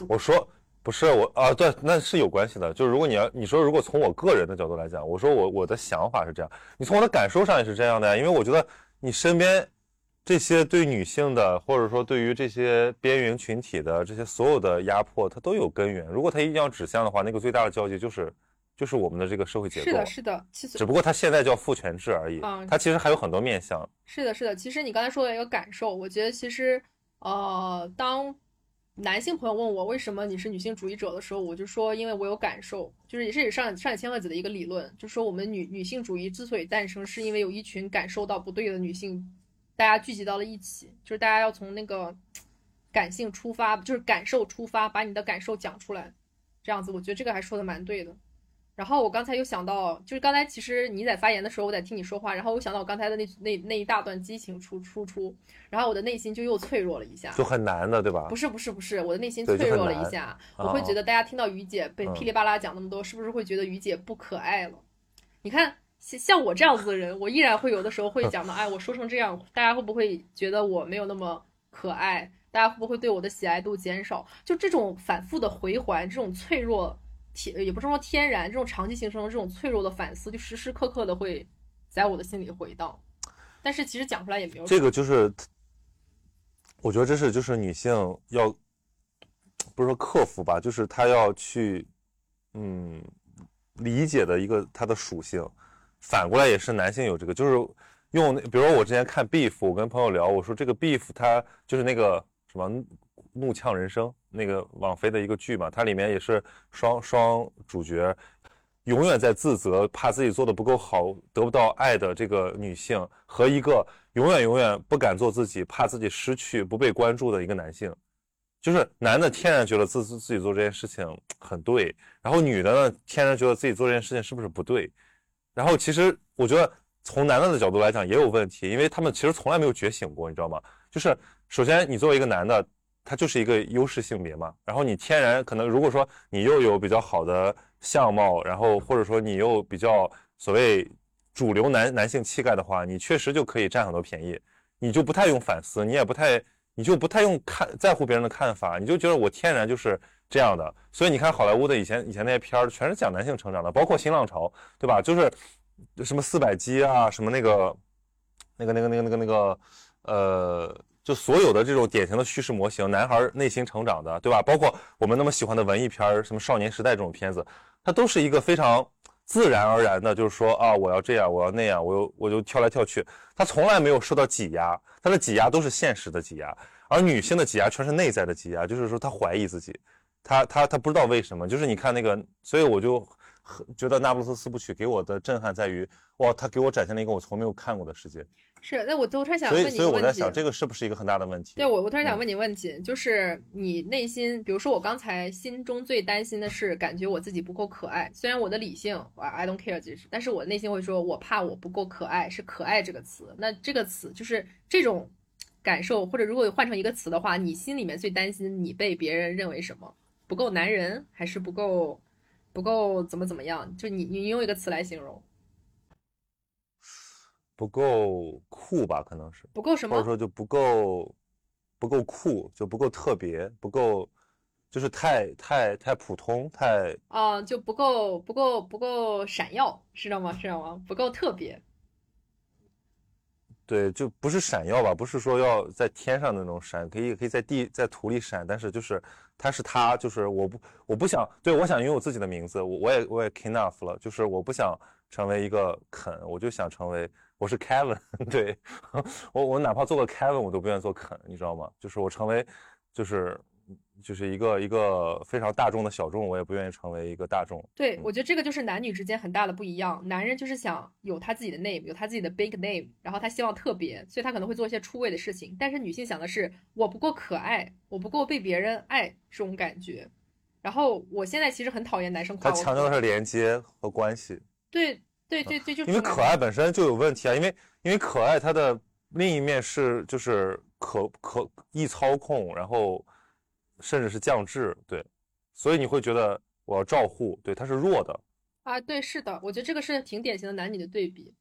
Speaker 2: 我说不是我啊，对，那是有关系的。就是如果你要你说如果从我个人的角度来讲，我说我我的想法是这样，你从我的感受上也是这样的呀，因为我觉得你身边。这些对女性的，或者说对于这些边缘群体的这些所有的压迫，它都有根源。如果它一定要指向的话，那个最大的交集就是，就是我们的这个社会结构。
Speaker 3: 是的，是的，其实
Speaker 2: 只不过它现在叫父权制而已。
Speaker 3: 嗯，
Speaker 2: 它其实还有很多面向。
Speaker 3: 是的，是的。其实你刚才说的一个感受，我觉得其实，呃，当男性朋友问我为什么你是女性主义者的时候，我就说因为我有感受，就是也是上上野千鹤子的一个理论，就说我们女女性主义之所以诞生，是因为有一群感受到不对的女性，大家聚集到了一起，就是大家要从那个感性出发，就是感受出发，把你的感受讲出来，这样子，我觉得这个还说的蛮对的。然后我刚才又想到，就是刚才其实你在发言的时候，我在听你说话，然后我想到我刚才的那那那一大段激情出输出，然后我的内心就又脆弱了一下，
Speaker 2: 就很难的，对吧？
Speaker 3: 不是不是不是，我的内心脆弱了一下，
Speaker 2: 哦
Speaker 3: 我会觉得大家听到于姐被
Speaker 2: 嗯
Speaker 3: 噼里啪啦讲那么多，是不是会觉得于姐不可爱了？你看，像像我这样子的人，我依然会有的时候会讲到，哎，我说成这样，大家会不会觉得我没有那么可爱？大家会不会对我的喜爱度减少？就这种反复的回环，这种脆弱天，也不是说天然，这种长期形成的这种脆弱的反思，就时时刻刻的会在我的心里回荡。但是其实讲出来也没有
Speaker 2: 这个就是，我觉得这是就是女性要，不是说克服吧，就是她要去，嗯，理解的一个她的属性。反过来也是男性有这个，就是用，比如说我之前看 Beef，我跟朋友聊，我说这个 Beef 它就是那个什么怒呛人生那个网飞的一个剧嘛，它里面也是双双主角，永远在自责，怕自己做的不够好，得不到爱的这个女性，和一个永远永远不敢做自己，怕自己失去、不被关注的一个男性。就是男的天然觉得自自自己做这件事情很对，然后女的呢天然觉得自己做这件事情是不是不对。然后其实我觉得从男的的角度来讲也有问题，因为他们其实从来没有觉醒过，你知道吗？就是首先你作为一个男的，他就是一个优势性别嘛，然后你天然可能如果说你又有比较好的相貌，然后或者说你又比较所谓主流男男性气概的话，你确实就可以占很多便宜，你就不太用反思，你也不太你就不太用看在乎别人的看法，你就觉得我天然就是这样的。所以你看好莱坞的以前以前那些片儿，全是讲男性成长的，包括新浪潮，对吧？就是什么四百击啊，什么那个那个那个那个那个那个呃。就所有的这种典型的叙事模型，男孩内心成长的，对吧？包括我们那么喜欢的文艺片儿，什么少年时代这种片子，它都是一个非常自然而然的，就是说啊，我要这样，我要那样，我又我就跳来跳去，他从来没有受到挤压，他的挤压都是现实的挤压，而女性的挤压全是内在的挤压，就是说她怀疑自己，她她她不知道为什么，就是你看那个，所以我就觉得《那不勒斯四部曲》给我的震撼在于，哇，他给我展现了一个我从没有看过的世界，
Speaker 3: 是。那我我突然想问你一个问题，
Speaker 2: 所以我在想，这个是不是一个很大的问题？
Speaker 3: 对我，我突然想
Speaker 2: 嗯
Speaker 3: 问你问题，就是你内心，比如说我刚才心中最担心的是，感觉我自己不够可爱。虽然我的理性，I I don't care，其实，但是我内心会说，我怕我不够可爱，是可爱这个词。那这个词就是这种感受，或者如果换成一个词的话，你心里面最担心你被别人认为什么？不够男人，还是不够不够怎么怎么样？就你你用一个词来形容，
Speaker 2: 不够酷吧，可能是。
Speaker 3: 不够什么？
Speaker 2: 或者说就不够不够酷，就不够特别，不够就是太太太普通，太
Speaker 3: 啊、就不够不够不够闪耀，知道吗？知道吗？不够特别。
Speaker 2: 对，就不是闪耀吧，不是说要在天上那种闪，可以可以在地在土里闪，但是就是他是他，就是我不我不想，对我想拥有自己的名字，我我也我也 enough 了，就是我不想成为一个肯，我就想成为我是 Kevin，对 我我哪怕做个 Kevin 我都不愿意做肯，你知道吗？就是我成为就是就是一个一个非常大众的小众，我也不愿意成为一个大众。
Speaker 3: 对，
Speaker 2: 嗯
Speaker 3: 我觉得这个就是男女之间很大的不一样。男人就是想有他自己的 name，有他自己的 big name，然后他希望特别，所以他可能会做一些出位的事情。但是女性想的是，我不够可爱，我不够被别人爱这种感觉。然后我现在其实很讨厌男生夸我可爱，
Speaker 2: 它强调的是连接和关系。
Speaker 3: 对对对对，就是
Speaker 2: 因为可爱本身就有问题啊，因为因为可爱它的另一面是就是可可易操控，然后甚至是降智，对，所以你会觉得我要照护，对，他是弱的，
Speaker 3: 啊，对，是的，我觉得这个是挺典型的男女的对比。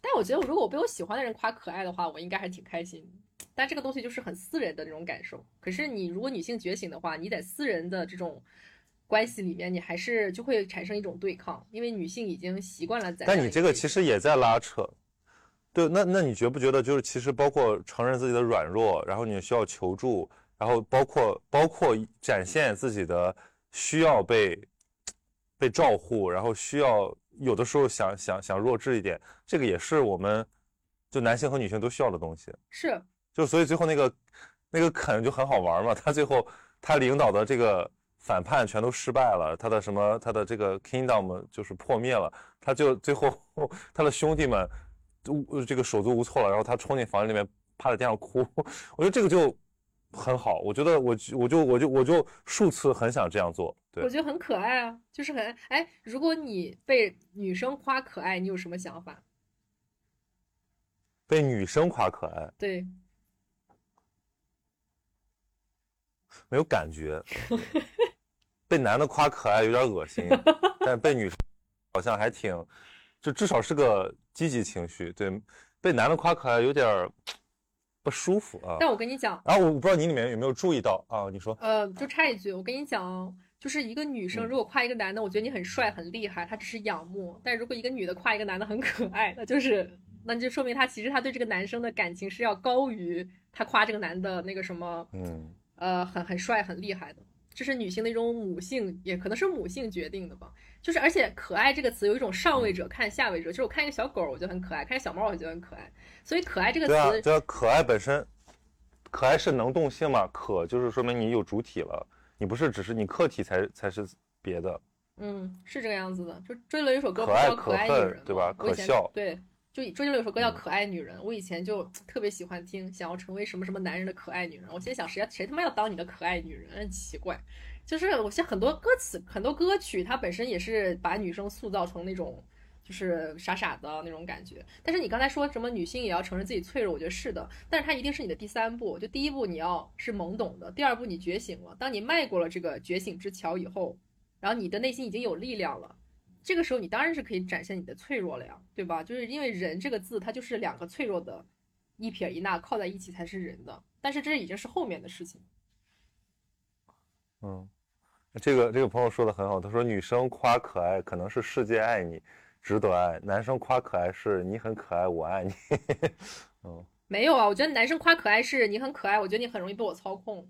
Speaker 3: 但我觉得，如果我被我喜欢的人夸可爱的话，我应该还挺开心。但这个东西就是很私人的那种感受。可是你如果女性觉醒的话，你在私人的这种关系里面，你还是就会产生一种对抗，因为女性已经习惯了在。
Speaker 2: 但你这个其实也在拉扯。对，那那你觉不觉得就是其实包括承认自己的软弱，然后你需要求助，然后包括包括展现自己的需要被被照护，然后需要有的时候想想想弱智一点，这个也是我们就男性和女性都需要的东西。
Speaker 3: 是
Speaker 2: 就所以最后那个那个肯就很好玩嘛，他最后他领导的这个反叛全都失败了，他的什么他的这个 kingdom 就是破灭了，他就最后他的兄弟们都这个手足无措了，然后他冲进房间里面趴在地上哭，我觉得这个就很好，我觉得我我就我就我就数次很想这样做，对
Speaker 3: 我，觉得很可爱啊，就是很哎，如果你被女生夸可爱，你有什么想法？
Speaker 2: 被女生夸可爱
Speaker 3: 对，
Speaker 2: 没有感觉，被男的夸可爱有点恶心，但被女生好像还挺，就至少是个积极情绪。对，被男的夸可爱有点儿不舒服啊。
Speaker 3: 但我跟你讲，
Speaker 2: 然后我不知道你里面有没有注意到啊？你说，
Speaker 3: 呃，就插一句，我跟你讲，就是一个女生
Speaker 2: 嗯
Speaker 3: 如果夸一个男的，我觉得你很帅很厉害，她只是仰慕；但如果一个女的夸一个男的很可爱，那就是，那就说明她其实她对这个男生的感情是要高于她夸这个男的那个什么，
Speaker 2: 嗯，
Speaker 3: 呃，很很帅很厉害的。这是女性的一种母性，也可能是母性决定的吧。就是而且“可爱”这个词有一种上位者看下位者，就是我看一个小狗，我觉得很可爱；看一小猫，我觉得很可爱。所以“可爱”这个
Speaker 2: 对啊，
Speaker 3: 词，
Speaker 2: 对啊，可爱本身，可爱是能动性嘛？可就是说明你有主体了，你不是只是你客体才才是别的。
Speaker 3: 嗯，是这个样子的。就周杰伦有首歌叫《可爱女人》
Speaker 2: 对吧可笑
Speaker 3: 对，就周杰伦有首歌叫《
Speaker 2: 嗯
Speaker 3: 可爱女人》，我以前就特别喜欢听，想要成为什么什么男人的可爱女人。我现在想，谁要谁他妈要当你的可爱女人？很奇怪。就是我现在很多歌词、很多歌曲，它本身也是把女生塑造成那种。就是傻傻的那种感觉，但是你刚才说什么女性也要承认自己脆弱，我觉得是的，但是它一定是你的第三步，就第一步你要是懵懂的，第二步你觉醒了，当你迈过了这个觉醒之桥以后，然后你的内心已经有力量了，这个时候你当然是可以展现你的脆弱了呀，对吧？就是因为人这个字，它就是两个脆弱的一撇一捺靠在一起才是人的，但是这已经是后面的事情。
Speaker 2: 嗯，这个这个朋友说的很好，他说女生夸可爱可能是世界爱你，值得爱；男生夸可爱是你很可爱，我爱你。嗯，
Speaker 3: 没有啊，我觉得男生夸可爱是你很可爱，我觉得你很容易被我操控，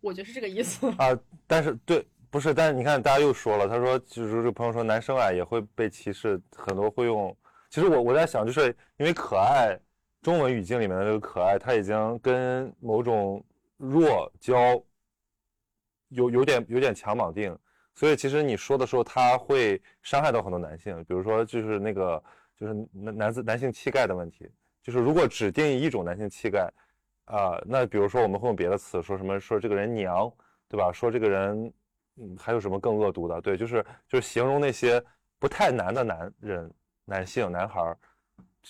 Speaker 3: 我觉得是这个意思。
Speaker 2: 啊，但是对，不是，但是你看，大家又说了，他说就是这个朋友说男生啊也会被歧视，很多会用。其实我我在想，就是因为可爱，中文语境里面的这个可爱，它已经跟某种弱娇有有点有点强绑定，所以其实你说的时候，他会伤害到很多男性，比如说就是那个就是男男子男性气概的问题，就是如果只定义一种男性气概，啊、那比如说我们会用别的词说什么说这个人娘，对吧？说这个人，嗯，还有什么更恶毒的？对，就是就是形容那些不太难的男人、男性、男孩儿，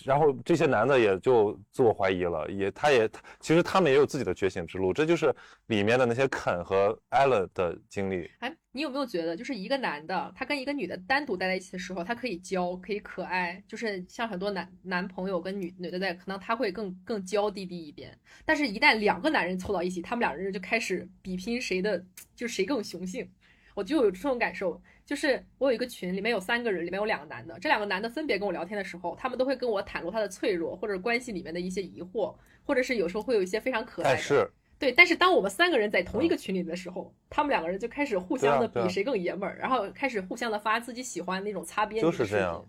Speaker 2: 然后这些男的也就自我怀疑了，也他也其实他们也有自己的觉醒之路，这就是里面的那些肯和艾伦的经历。
Speaker 3: 哎，你有没有觉得，就是一个男的，他跟一个女的单独待在一起的时候，他可以娇，可以可爱，就是像很多男男朋友跟女女的在，可能他会更更娇滴滴一点。但是，一旦两个男人凑到一起，他们两人就开始比拼谁的，就谁更雄性。我就有这种感受，就是我有一个群，里面有三个人，里面有两个男的，这两个男的分别跟我聊天的时候，他们都会跟我袒露他的脆弱，或者关系里面的一些疑惑，或者是有时候会有一些非常可爱
Speaker 2: 是
Speaker 3: 对，但是当我们三个人在同一个群里的时候，他们两个人就开始互相的比谁更爷们儿，然后开始互相的发自己喜欢那种擦边
Speaker 2: 就是这样。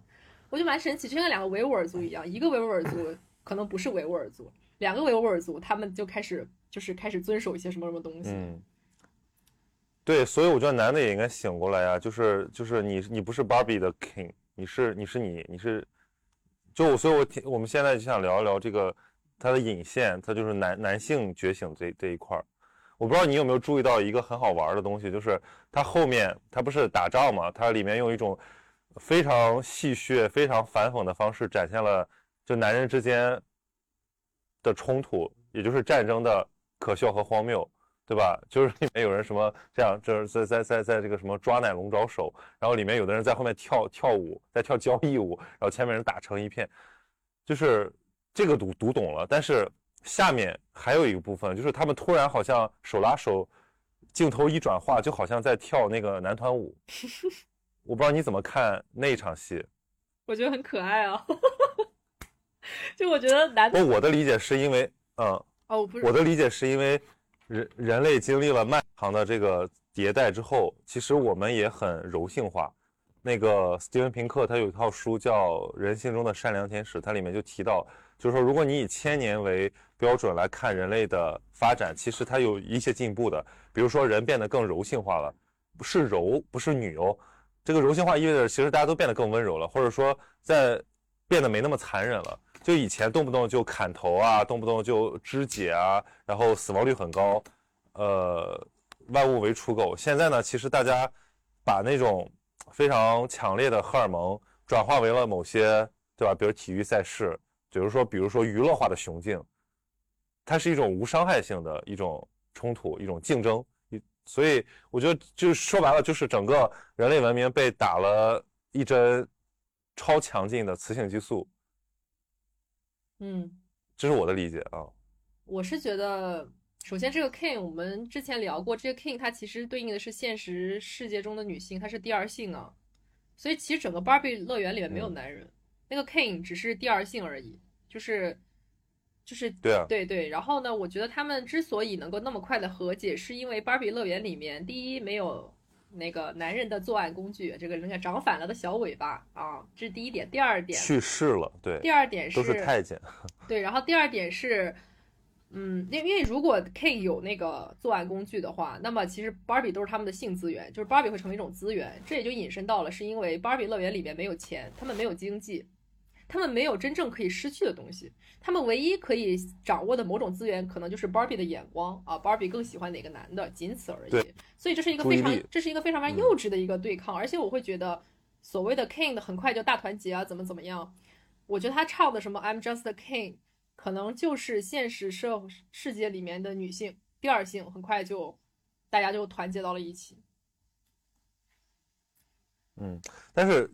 Speaker 3: 我就蛮神奇，就像两个维吾尔族一样，一个维吾尔族 可能不是维吾尔族，两个维吾尔族他们就开始就是开始遵守一些什么什么东西。
Speaker 2: 嗯，对，所以我觉得男的也应该醒过来呀、就是就是你你不是 Barbie 的 king，你是你是你你是，就所以我挺我们现在就想聊一聊这个他的引线，他就是男男性觉醒这这一块儿。我不知道你有没有注意到一个很好玩的东西，就是他后面他不是打仗嘛，他里面用一种非常戏谑、非常反讽的方式展现了就男人之间的冲突，也就是战争的可笑和荒谬。对吧？就是里面有人什么这样，就是在在在在这个什么抓奶龙爪手，然后里面有的人在后面跳跳舞，在跳交谊舞，然后前面人打成一片，就是这个读读懂了。但是下面还有一个部分，就是他们突然好像手拉手，镜头一转化，就好像在跳那个男团舞。我不知道你怎么看那一场戏。
Speaker 3: 我觉得很可爱啊，就我觉得男
Speaker 2: 不，我的理解是因为，嗯，
Speaker 3: 哦，不是
Speaker 2: 我的理解是因为人人类经历了漫长的这个迭代之后，其实我们也很柔性化。那个斯蒂文平克他有一套书叫《人性中的善良天使》，它里面就提到，就是说如果你以千年为标准来看人类的发展，其实它有一些进步的，比如说人变得更柔性化了，不是柔，不是女哦，这个柔性化意味着其实大家都变得更温柔了，或者说在变得没那么残忍了。就以前动不动就砍头啊，动不动就肢解啊，然后死亡率很高，呃，万物为刍狗。现在呢，其实大家把那种非常强烈的荷尔蒙转化为了某些，对吧？比如体育赛事，比如说，比如说娱乐化的雄竞，它是一种无伤害性的一种冲突，一种竞争。所以我觉得，就说白了，就是整个人类文明被打了一针超强劲的雌性激素。
Speaker 3: 嗯，
Speaker 2: 这是我的理解啊。
Speaker 3: 我是觉得，首先这个 king，我们之前聊过，这个 king 它其实对应的是现实世界中的女性，它是第二性啊。所以其实整个 Barbie 乐园里面没有男人，那个 king 只是第二性而已，就是就是
Speaker 2: 对啊，
Speaker 3: 对对。然后呢，我觉得他们之所以能够那么快的和解，是因为 Barbie 乐园里面，第一没有。那个男人的作案工具，这个人家长反了的小尾巴啊，这是第一点。第二点
Speaker 2: 去世了，对。
Speaker 3: 第二点是
Speaker 2: 都是太监。
Speaker 3: 对，然后第二点是，嗯，因因为如果 K 有那个作案工具的话，那么其实 Barbie 都是他们的性资源，就是 Barbie 会成为一种资源。这也就引申到了，是因为 Barbie 乐园里面没有钱，他们没有经济。他们没有真正可以失去的东西，他们唯一可以掌握的某种资源，可能就是 Barbie 的眼光啊，Barbie 更喜欢哪个男的，仅此而已。所以这是一个非常，这是一个非常非常幼稚的一个对抗。而且我会觉得，所谓的 King 的很快就大团结啊，怎么怎么样？我觉得他唱的什么 I'm just a king，可能就是现实社世界里面的女性第二性，很快就大家就团结到了一起。
Speaker 2: 嗯，但是。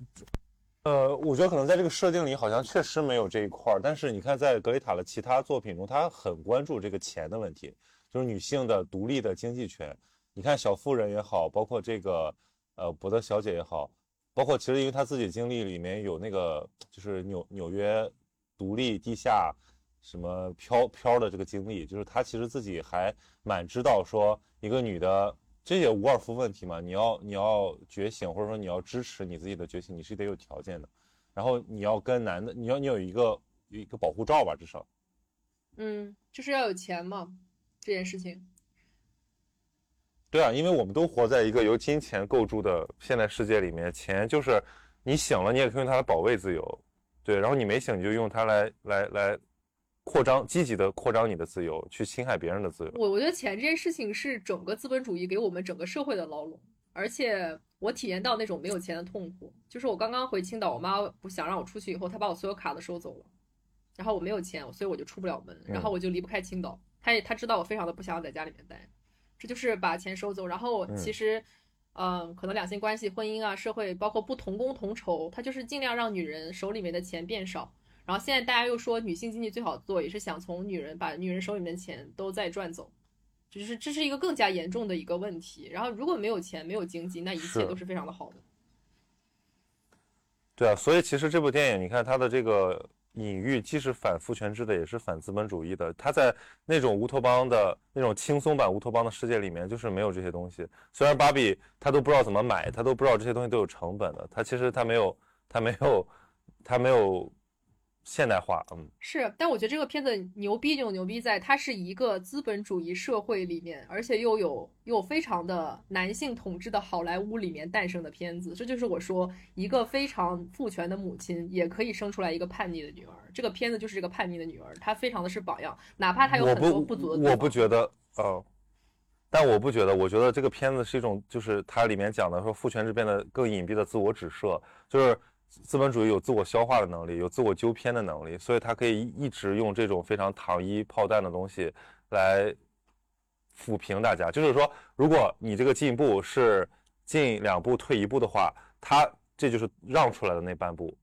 Speaker 2: 呃，我觉得可能在这个设定里好像确实没有这一块儿，但是你看在格雷塔的其他作品中，他很关注这个钱的问题，就是女性的独立的经济权。你看小妇人也好，包括这个呃伯德小姐也好，包括其实因为他自己经历里面有那个就是纽纽约独立地下什么飘飘的这个经历，就是他其实自己还蛮知道说一个女的。这也无尔夫问题嘛？你要你要觉醒，或者说你要支持你自己的觉醒，你是得有条件的。然后你要跟男的，你要你有一个有一个保护罩吧，至少。
Speaker 3: 嗯，就是要有钱嘛，这件事情。
Speaker 2: 对啊，因为我们都活在一个由金钱构筑的现代世界里面，钱就是你醒了，你也可以用它来保卫自由，对，然后你没醒，你就用它来来来。扩张，积极的扩张你的自由，去侵害别人的自由。
Speaker 3: 我我觉得钱这件事情是整个资本主义给我们整个社会的牢笼，而且我体验到那种没有钱的痛苦。就是我刚刚回青岛，我妈不想让我出去，以后她把我所有卡都收走了，然后我没有钱，所以我就出不了门，然后我就离不开青岛。她也她知道我非常的不想要在家里面待，这就是把钱收走。然后其实，嗯，可能两性关系、婚姻啊、社会，包括不同工同酬，它就是尽量让女人手里面的钱变少。然后现在大家又说女性经济最好做，也是想从女人把女人手里面的钱都再赚走，就是这是一个更加严重的一个问题。然后如果没有钱，没有经济，那一切都是非常的好的。
Speaker 2: 对啊，所以其实这部电影，你看它的这个隐喻，既是反父权制的，也是反资本主义的。它在那种乌托邦的那种轻松版乌托邦的世界里面，就是没有这些东西。虽然芭比她都不知道怎么买，她都不知道这些东西都有成本的，她其实她没有，她没有，她没有。现代化，嗯，
Speaker 3: 是，但我觉得这个片子牛逼就牛逼在它是一个资本主义社会里面，而且又有又非常的男性统治的好莱坞里面诞生的片子，这就是我说一个非常父权的母亲也可以生出来一个叛逆的女儿，这个片子就是这个叛逆的女儿，她非常的是榜样，哪怕她有很多不足
Speaker 2: 的，我不觉得，呃，但我不觉得，我觉得这个片子是一种，就是它里面讲的说父权制变得更隐蔽的自我指涉，就是。资本主义有自我消化的能力，有自我纠偏的能力，所以它可以一直用这种非常糖衣炮弹的东西来抚平大家。就是说，如果你这个进步是进两步退一步的话，它这就是让出来的那半步，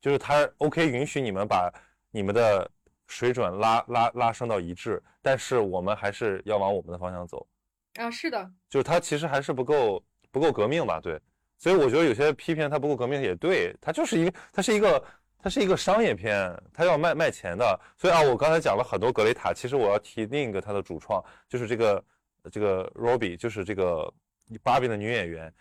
Speaker 2: 就是它 OK 允许你们把你们的水准拉拉拉升到一致，但是我们还是要往我们的方向走。
Speaker 3: 啊，是的，
Speaker 2: 就是它其实还是不够不够革命吧？对。所以我觉得有些批评它不够革命也对，它就是一个，它是一个，它是一个商业片，它要卖卖钱的。所以啊，我刚才讲了很多格雷塔，其实我要提另一个它的主创，就是这个这个 Robbie，就是这个芭比的女演员。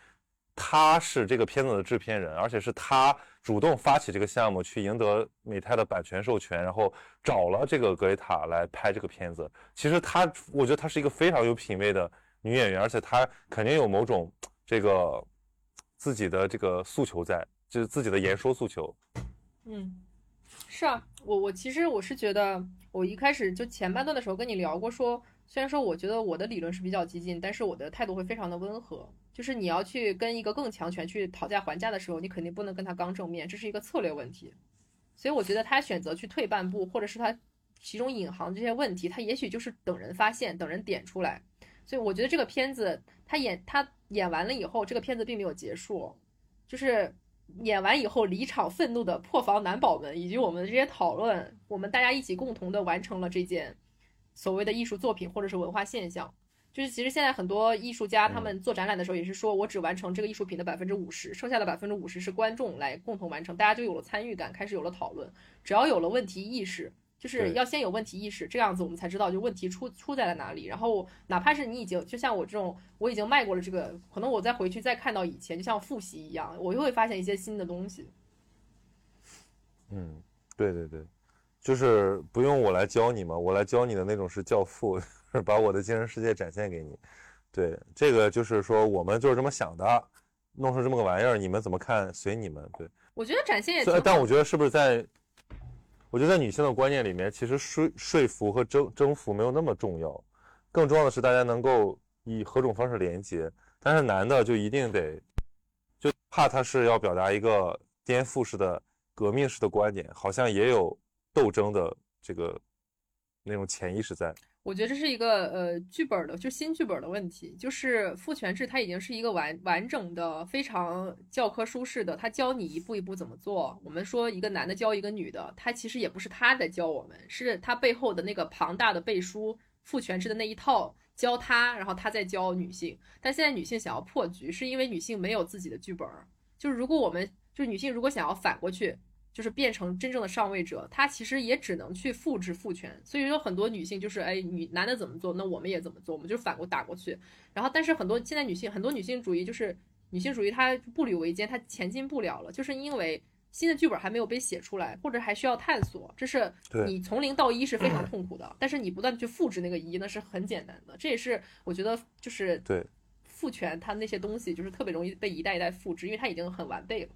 Speaker 2: 她是这个片子的制片人，而且是她主动发起这个项目，去赢得美泰的版权授权，然后找了这个格雷塔来拍这个片子。其实她，我觉得她是一个非常有品位的女演员，而且她肯定有某种这个自己的这个诉求在，就是自己的言说诉求。
Speaker 3: 嗯，是啊，我我其实我是觉得，我一开始就前半段的时候跟你聊过，说虽然说我觉得我的理论是比较激进，但是我的态度会非常的温和。就是你要去跟一个更强权去讨价还价的时候，你肯定不能跟他刚正面，这是一个策略问题。所以我觉得他选择去退半步，或者是他其中隐含这些问题，他也许就是等人发现，等人点出来。所以我觉得这个片子他演他演完了以后，这个片子并没有结束，就是演完以后离场愤怒的破防男宝们，以及我们的这些讨论，我们大家一起共同的完成了这件所谓的艺术作品或者是文化现象。就是其实现在很多艺术家他们做展览的时候也是说，我只完成这个艺术品的百分之五十，剩下的百分之五十是观众来共同完成，大家就有了参与感，开始有了讨论。只要有了问题意识，就是要先有问题意识，这样子我们才知道就问题出出在了哪里。然后哪怕是你已经就像我这种，我已经迈过了这个，可能我再回去再看到以前，就像复习一样，我又会发现一些新的东西。
Speaker 2: 嗯，对对对，就是不用我来教你嘛，我来教你的那种是教父。把我的精神世界展现给你，对这个就是说我们就是这么想的，弄成这么个玩意儿，你们怎么看？随你们。对，
Speaker 3: 我觉得展现也，
Speaker 2: 但我觉得是不是在，我觉得在女性的观念里面，其实说说服和征征服没有那么重要，更重要的是大家能够以何种方式连接。但是男的就一定得，就怕他是要表达一个颠覆式的、革命式的观点，好像也有斗争的这个那种潜意识在。
Speaker 3: 我觉得这是一个呃剧本的，就新剧本的问题。就是父权制，它已经是一个完完整的、非常教科书式的，他教你一步一步怎么做。我们说一个男的教一个女的，他其实也不是他在教我们，是他背后的那个庞大的背书父权制的那一套教他，然后他再教女性。但现在女性想要破局，是因为女性没有自己的剧本。就是如果我们就是女性，如果想要反过去。就是变成真正的上位者，他其实也只能去复制父权。所以说，很多女性就是，哎，女男的怎么做，那我们也怎么做，我们就反过打过去。然后，但是很多现在女性，很多女性主义就是女性主义，她步履维艰，她前进不了了，就是因为新的剧本还没有被写出来，或者还需要探索。这是你从零到一是非常痛苦的，但是你不断的去复制那个一，那是很简单的。这也是我觉得就是
Speaker 2: 对
Speaker 3: 父权它那些东西就是特别容易被一代一代复制，因为它已经很完备了。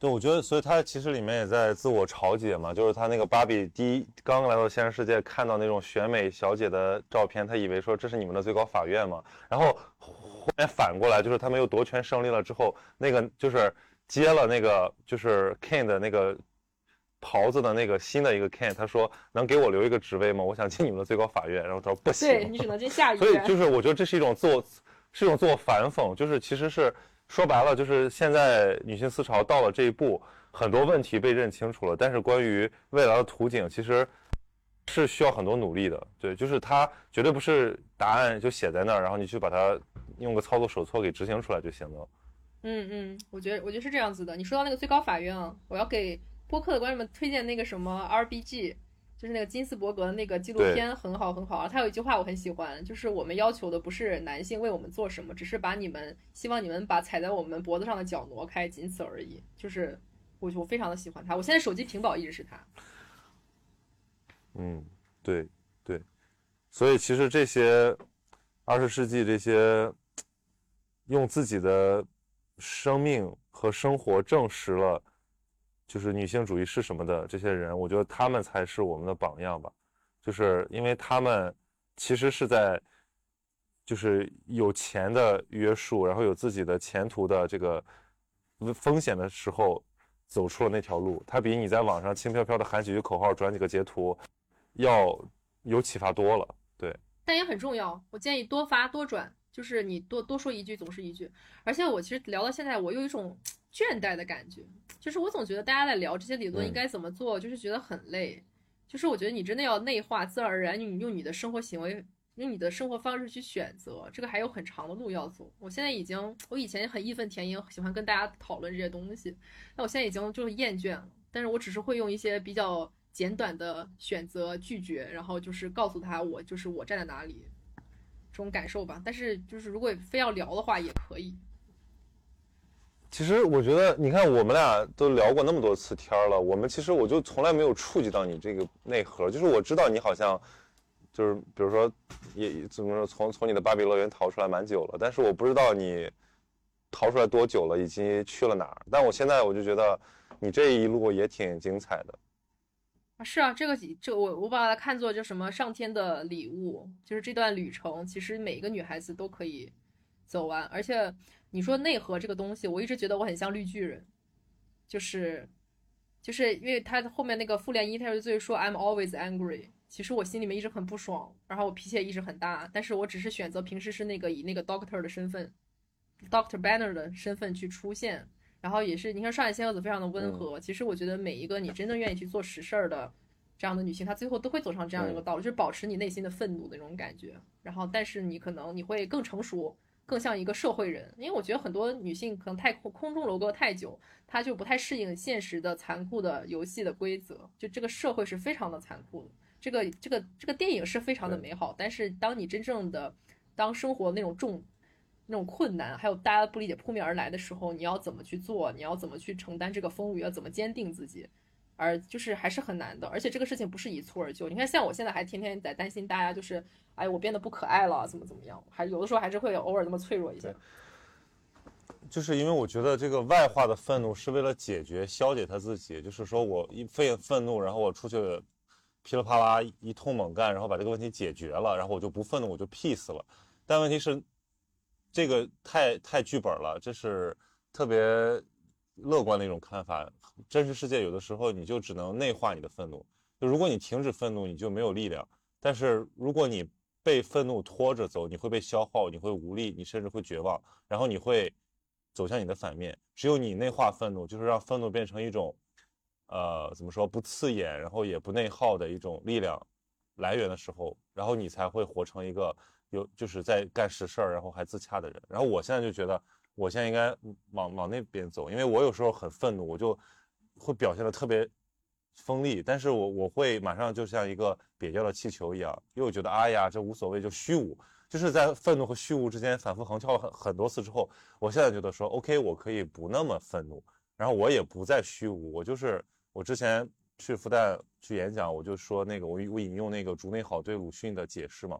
Speaker 2: 对，我觉得，所以他其实里面也在自我嘲解嘛，就是他那个芭比第一刚刚来到现实世界，看到那种选美小姐的照片，他以为说这是你们的最高法院嘛，然后后面反过来，就是他们又夺权胜利了之后，那个就是接了那个就是 Ken 的那个袍子的那个新的一个 Ken，他说能给我留一个职位吗？我想进你们的最高法院，然后他说不行，
Speaker 3: 对你只能进下一
Speaker 2: 院。所以就是我觉得这是一种自我，是一种自我反讽，就是其实是。说白了，就是现在女性思潮到了这一步，很多问题被认清楚了。但是关于未来的图景，其实是需要很多努力的。对，就是它绝对不是答案就写在那儿，然后你去把它用个操作手册给执行出来就行了。
Speaker 3: 嗯嗯，我觉得我觉得是这样子的。你说到那个最高法院，我要给播客的观众们推荐那个什么 RBG。就是那个金斯伯格的那个纪录片很好很好啊，他有一句话我很喜欢，就是我们要求的不是男性为我们做什么，只是把你们希望你们把踩在我们脖子上的脚挪开，仅此而已。就是我我非常的喜欢他，我现在手机屏保一直是他。
Speaker 2: 嗯，对对，所以其实这些二十世纪这些用自己的生命和生活证实了。就是女性主义是什么的这些人，我觉得他们才是我们的榜样吧。就是因为他们其实是在，就是有钱的约束，然后有自己的前途的这个风险的时候，走出了那条路。他比你在网上轻飘飘的喊几句口号、转几个截图，要有启发多了。对，
Speaker 3: 但也很重要。我建议多发多转，就是你多多说一句总是一句。而且我其实聊到现在，我有一种。倦怠的感觉，就是我总觉得大家在聊这些理论应该怎么做，就是觉得很累。就是我觉得你真的要内化，自然而然你用你的生活行为，用你的生活方式去选择，这个还有很长的路要走。我现在已经，我以前很义愤填膺，喜欢跟大家讨论这些东西，那我现在已经就是厌倦了。但是我只是会用一些比较简短的选择拒绝，然后就是告诉他我就是我站在哪里。这种感受吧。但是就是如果非要聊的话，也可以。
Speaker 2: 其实我觉得，你看我们俩都聊过那么多次天了，我们其实我就从来没有触及到你这个内核。就是我知道你好像，就是比如说，也怎么说，从从你的芭比乐园逃出来蛮久了，但是我不知道你逃出来多久了，以及去了哪儿。但我现在我就觉得你这一路也挺精彩的。
Speaker 3: 啊，是啊，这个这我我把它看作就什么上天的礼物，就是这段旅程，其实每一个女孩子都可以走完，而且。你说内核这个东西，我一直觉得我很像绿巨人，就是，就是因为他后面那个复联一，他就最说 I'm always angry，其实我心里面一直很不爽，然后我脾气也一直很大，但是我只是选择平时是那个以那个 Doctor 的身份，Doctor Banner 的身份去出现，然后也是你看上海仙鹤子非常的温和，其实我觉得每一个你真正愿意去做实事儿的这样的女性，她最后都会走上这样一个道路，就是保持你内心的愤怒的那种感觉，然后但是你可能你会更成熟。更像一个社会人，因为我觉得很多女性可能太空空中楼阁太久，她就不太适应现实的残酷的游戏的规则。就这个社会是非常的残酷的，这个这个这个电影是非常的美好，但是当你真正的当生活那种重那种困难，还有大家不理解扑面而来的时候，你要怎么去做？你要怎么去承担这个风雨？要怎么坚定自己？而就是还是很难的，而且这个事情不是一蹴而就。你看，像我现在还天天在担心大家，就是哎，我变得不可爱了，怎么怎么样？还有的时候还是会偶尔那么脆弱一些。
Speaker 2: 就是因为我觉得这个外化的愤怒是为了解决、消解他自己，就是说我一愤愤怒，然后我出去噼里啪啦一通猛干，然后把这个问题解决了，然后我就不愤怒，我就 peace 了。但问题是，这个太太剧本了，这是特别。乐观的一种看法，真实世界有的时候你就只能内化你的愤怒。就如果你停止愤怒，你就没有力量；但是如果你被愤怒拖着走，你会被消耗，你会无力，你甚至会绝望，然后你会走向你的反面。只有你内化愤怒，就是让愤怒变成一种，呃，怎么说不刺眼，然后也不内耗的一种力量来源的时候，然后你才会活成一个有就是在干实事儿，然后还自洽的人。然后我现在就觉得。我现在应该往往那边走，因为我有时候很愤怒，我就会表现的特别锋利，但是我我会马上就像一个瘪掉的气球一样，又觉得哎呀这无所谓，就虚无，就是在愤怒和虚无之间反复横跳很很多次之后，我现在觉得说 OK，我可以不那么愤怒，然后我也不再虚无，我就是我之前去复旦去演讲，我就说那个我我引用那个竹内好对鲁迅的解释嘛，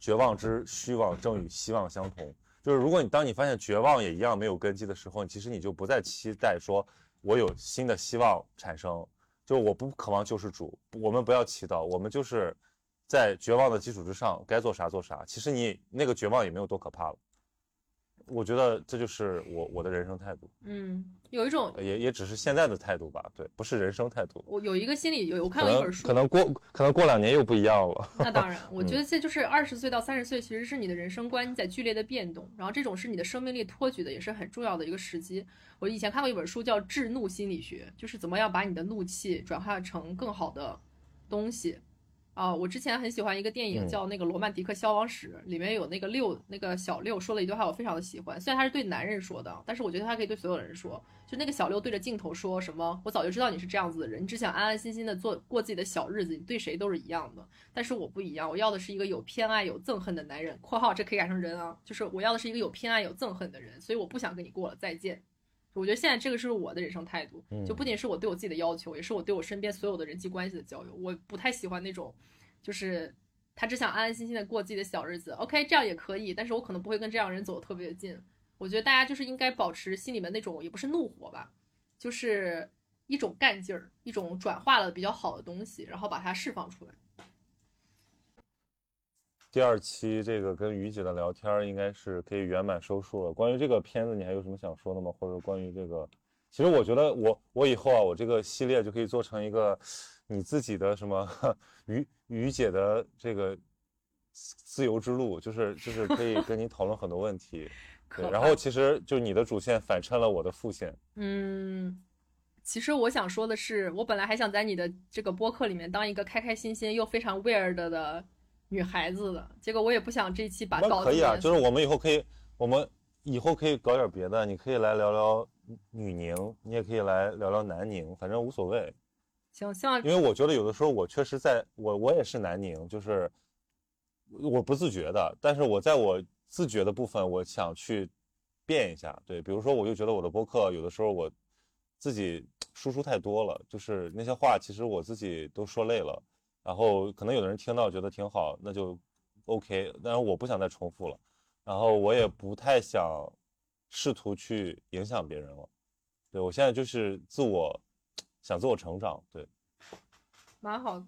Speaker 2: 绝望之虚妄正与希望相同。就是如果你当你发现绝望也一样没有根基的时候，其实你就不再期待说，我有新的希望产生。就我不渴望救世主，我们不要祈祷，我们就是在绝望的基础之上该做啥做啥。其实你那个绝望也没有多可怕了。我觉得这就是我我的人生态度。
Speaker 3: 嗯，有一种
Speaker 2: 也也只是现在的态度吧，对，不是人生态度。
Speaker 3: 我有一个心理有我看过一本书，
Speaker 2: 可能过可能过两年又不一样了。
Speaker 3: 那当然，我觉得这就是二十岁到三十岁，其实是你的人生观在剧烈的变动，然后这种是你的生命力托举的，也是很重要的一个时机。我以前看过一本书叫《制怒心理学》，就是怎么样把你的怒气转化成更好的东西。啊，我之前很喜欢一个电影，叫那个《罗曼蒂克消亡史》，里面有那个六，那个小六说了一句话，我非常的喜欢。虽然他是对男人说的，但是我觉得他可以对所有人说。就那个小六对着镜头说什么：“我早就知道你是这样子的人，你只想安安心心的做过自己的小日子，你对谁都是一样的。但是我不一样，我要的是一个有偏爱有憎恨的男人。（括号这可以改成人啊，就是我要的是一个有偏爱有憎恨的人，所以我不想跟你过了，再见。）我觉得现在这个是我的人生态度，就不仅是我对我自己的要求，也是我对我身边所有的人际关系的交流。我不太喜欢那种。就是他只想安安心心的过自己的小日子，OK，这样也可以，但是我可能不会跟这样人走的特别的近。我觉得大家就是应该保持心里面那种，也不是怒火吧，就是一种干劲儿，一种转化了比较好的东西，然后把它释放出来。
Speaker 2: 第二期这个跟于姐的聊天应该是可以圆满收束了。关于这个片子，你还有什么想说的吗？或者关于这个，其实我觉得我我以后啊，我这个系列就可以做成一个。你自己的什么于于姐的这个自由之路，就是就是可以跟你讨论很多问题，对。然后其实就你的主线反衬了我的副线。
Speaker 3: 嗯，其实我想说的是，我本来还想在你的这个播客里面当一个开开心心又非常 weird 的女孩子的，结果我也不想这期把搞。
Speaker 2: 可以啊，就是我们以后可以，我们以后可以搞点别的，你可以来聊聊女宁，你也可以来聊聊男宁，反正无所谓。
Speaker 3: 行，希望
Speaker 2: 因为我觉得有的时候我确实在我我也是南宁，就是我不自觉的，但是我在我自觉的部分，我想去变一下。对，比如说，我就觉得我的播客有的时候我自己输出太多了，就是那些话其实我自己都说累了，然后可能有的人听到觉得挺好，那就 OK，但是我不想再重复了，然后我也不太想试图去影响别人了。对我现在就是自我想自我成长，对。
Speaker 3: 蛮好，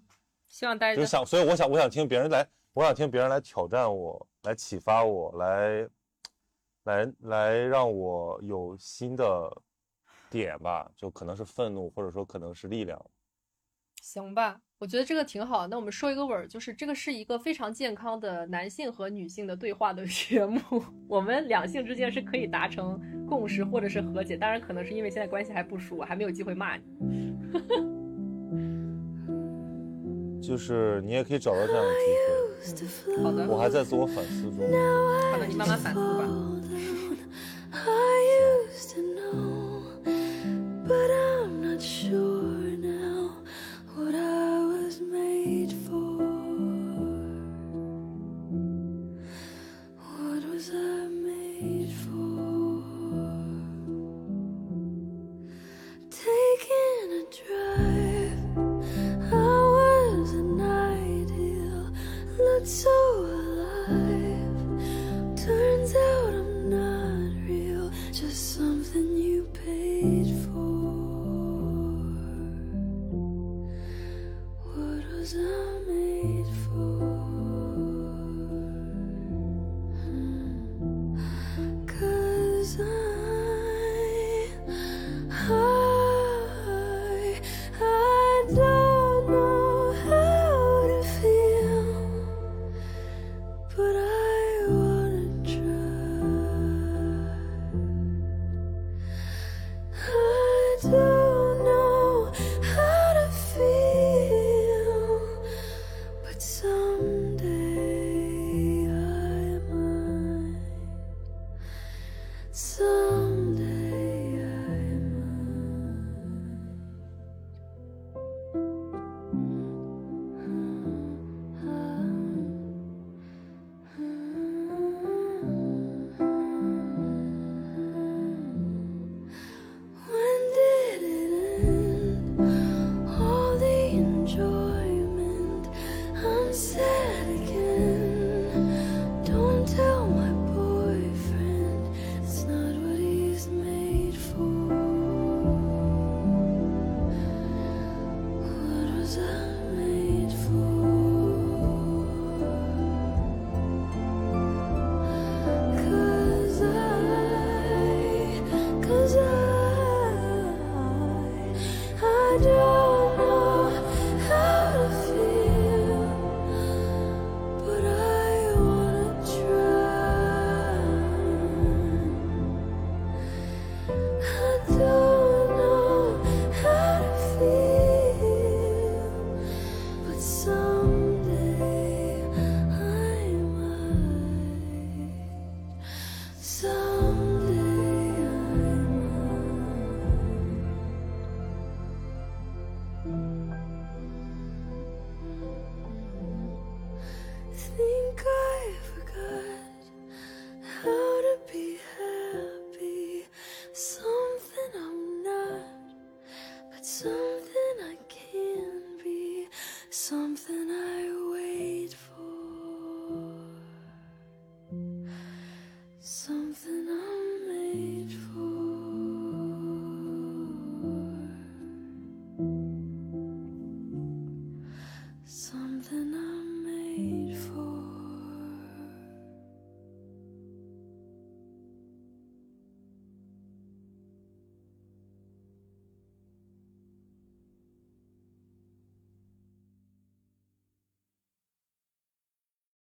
Speaker 3: 希望大家
Speaker 2: 就想，所以我想，我想听别人来，我想听别人来挑战我，来启发我，来，来，来让我有新的点吧，就可能是愤怒，或者说可能是力量。
Speaker 3: 行吧，我觉得这个挺好。那我们说一个尾儿，就是这个是一个非常健康的男性和女性的对话的 节目，我们两性之间是可以达成共识或者是和解。当然，可能是因为现在关系还不熟，还没有机会骂你。
Speaker 2: 就是你也可以找到这样的机
Speaker 3: 会。好的，
Speaker 2: 我还在自我反思中。
Speaker 3: 好的，你慢慢反思吧。made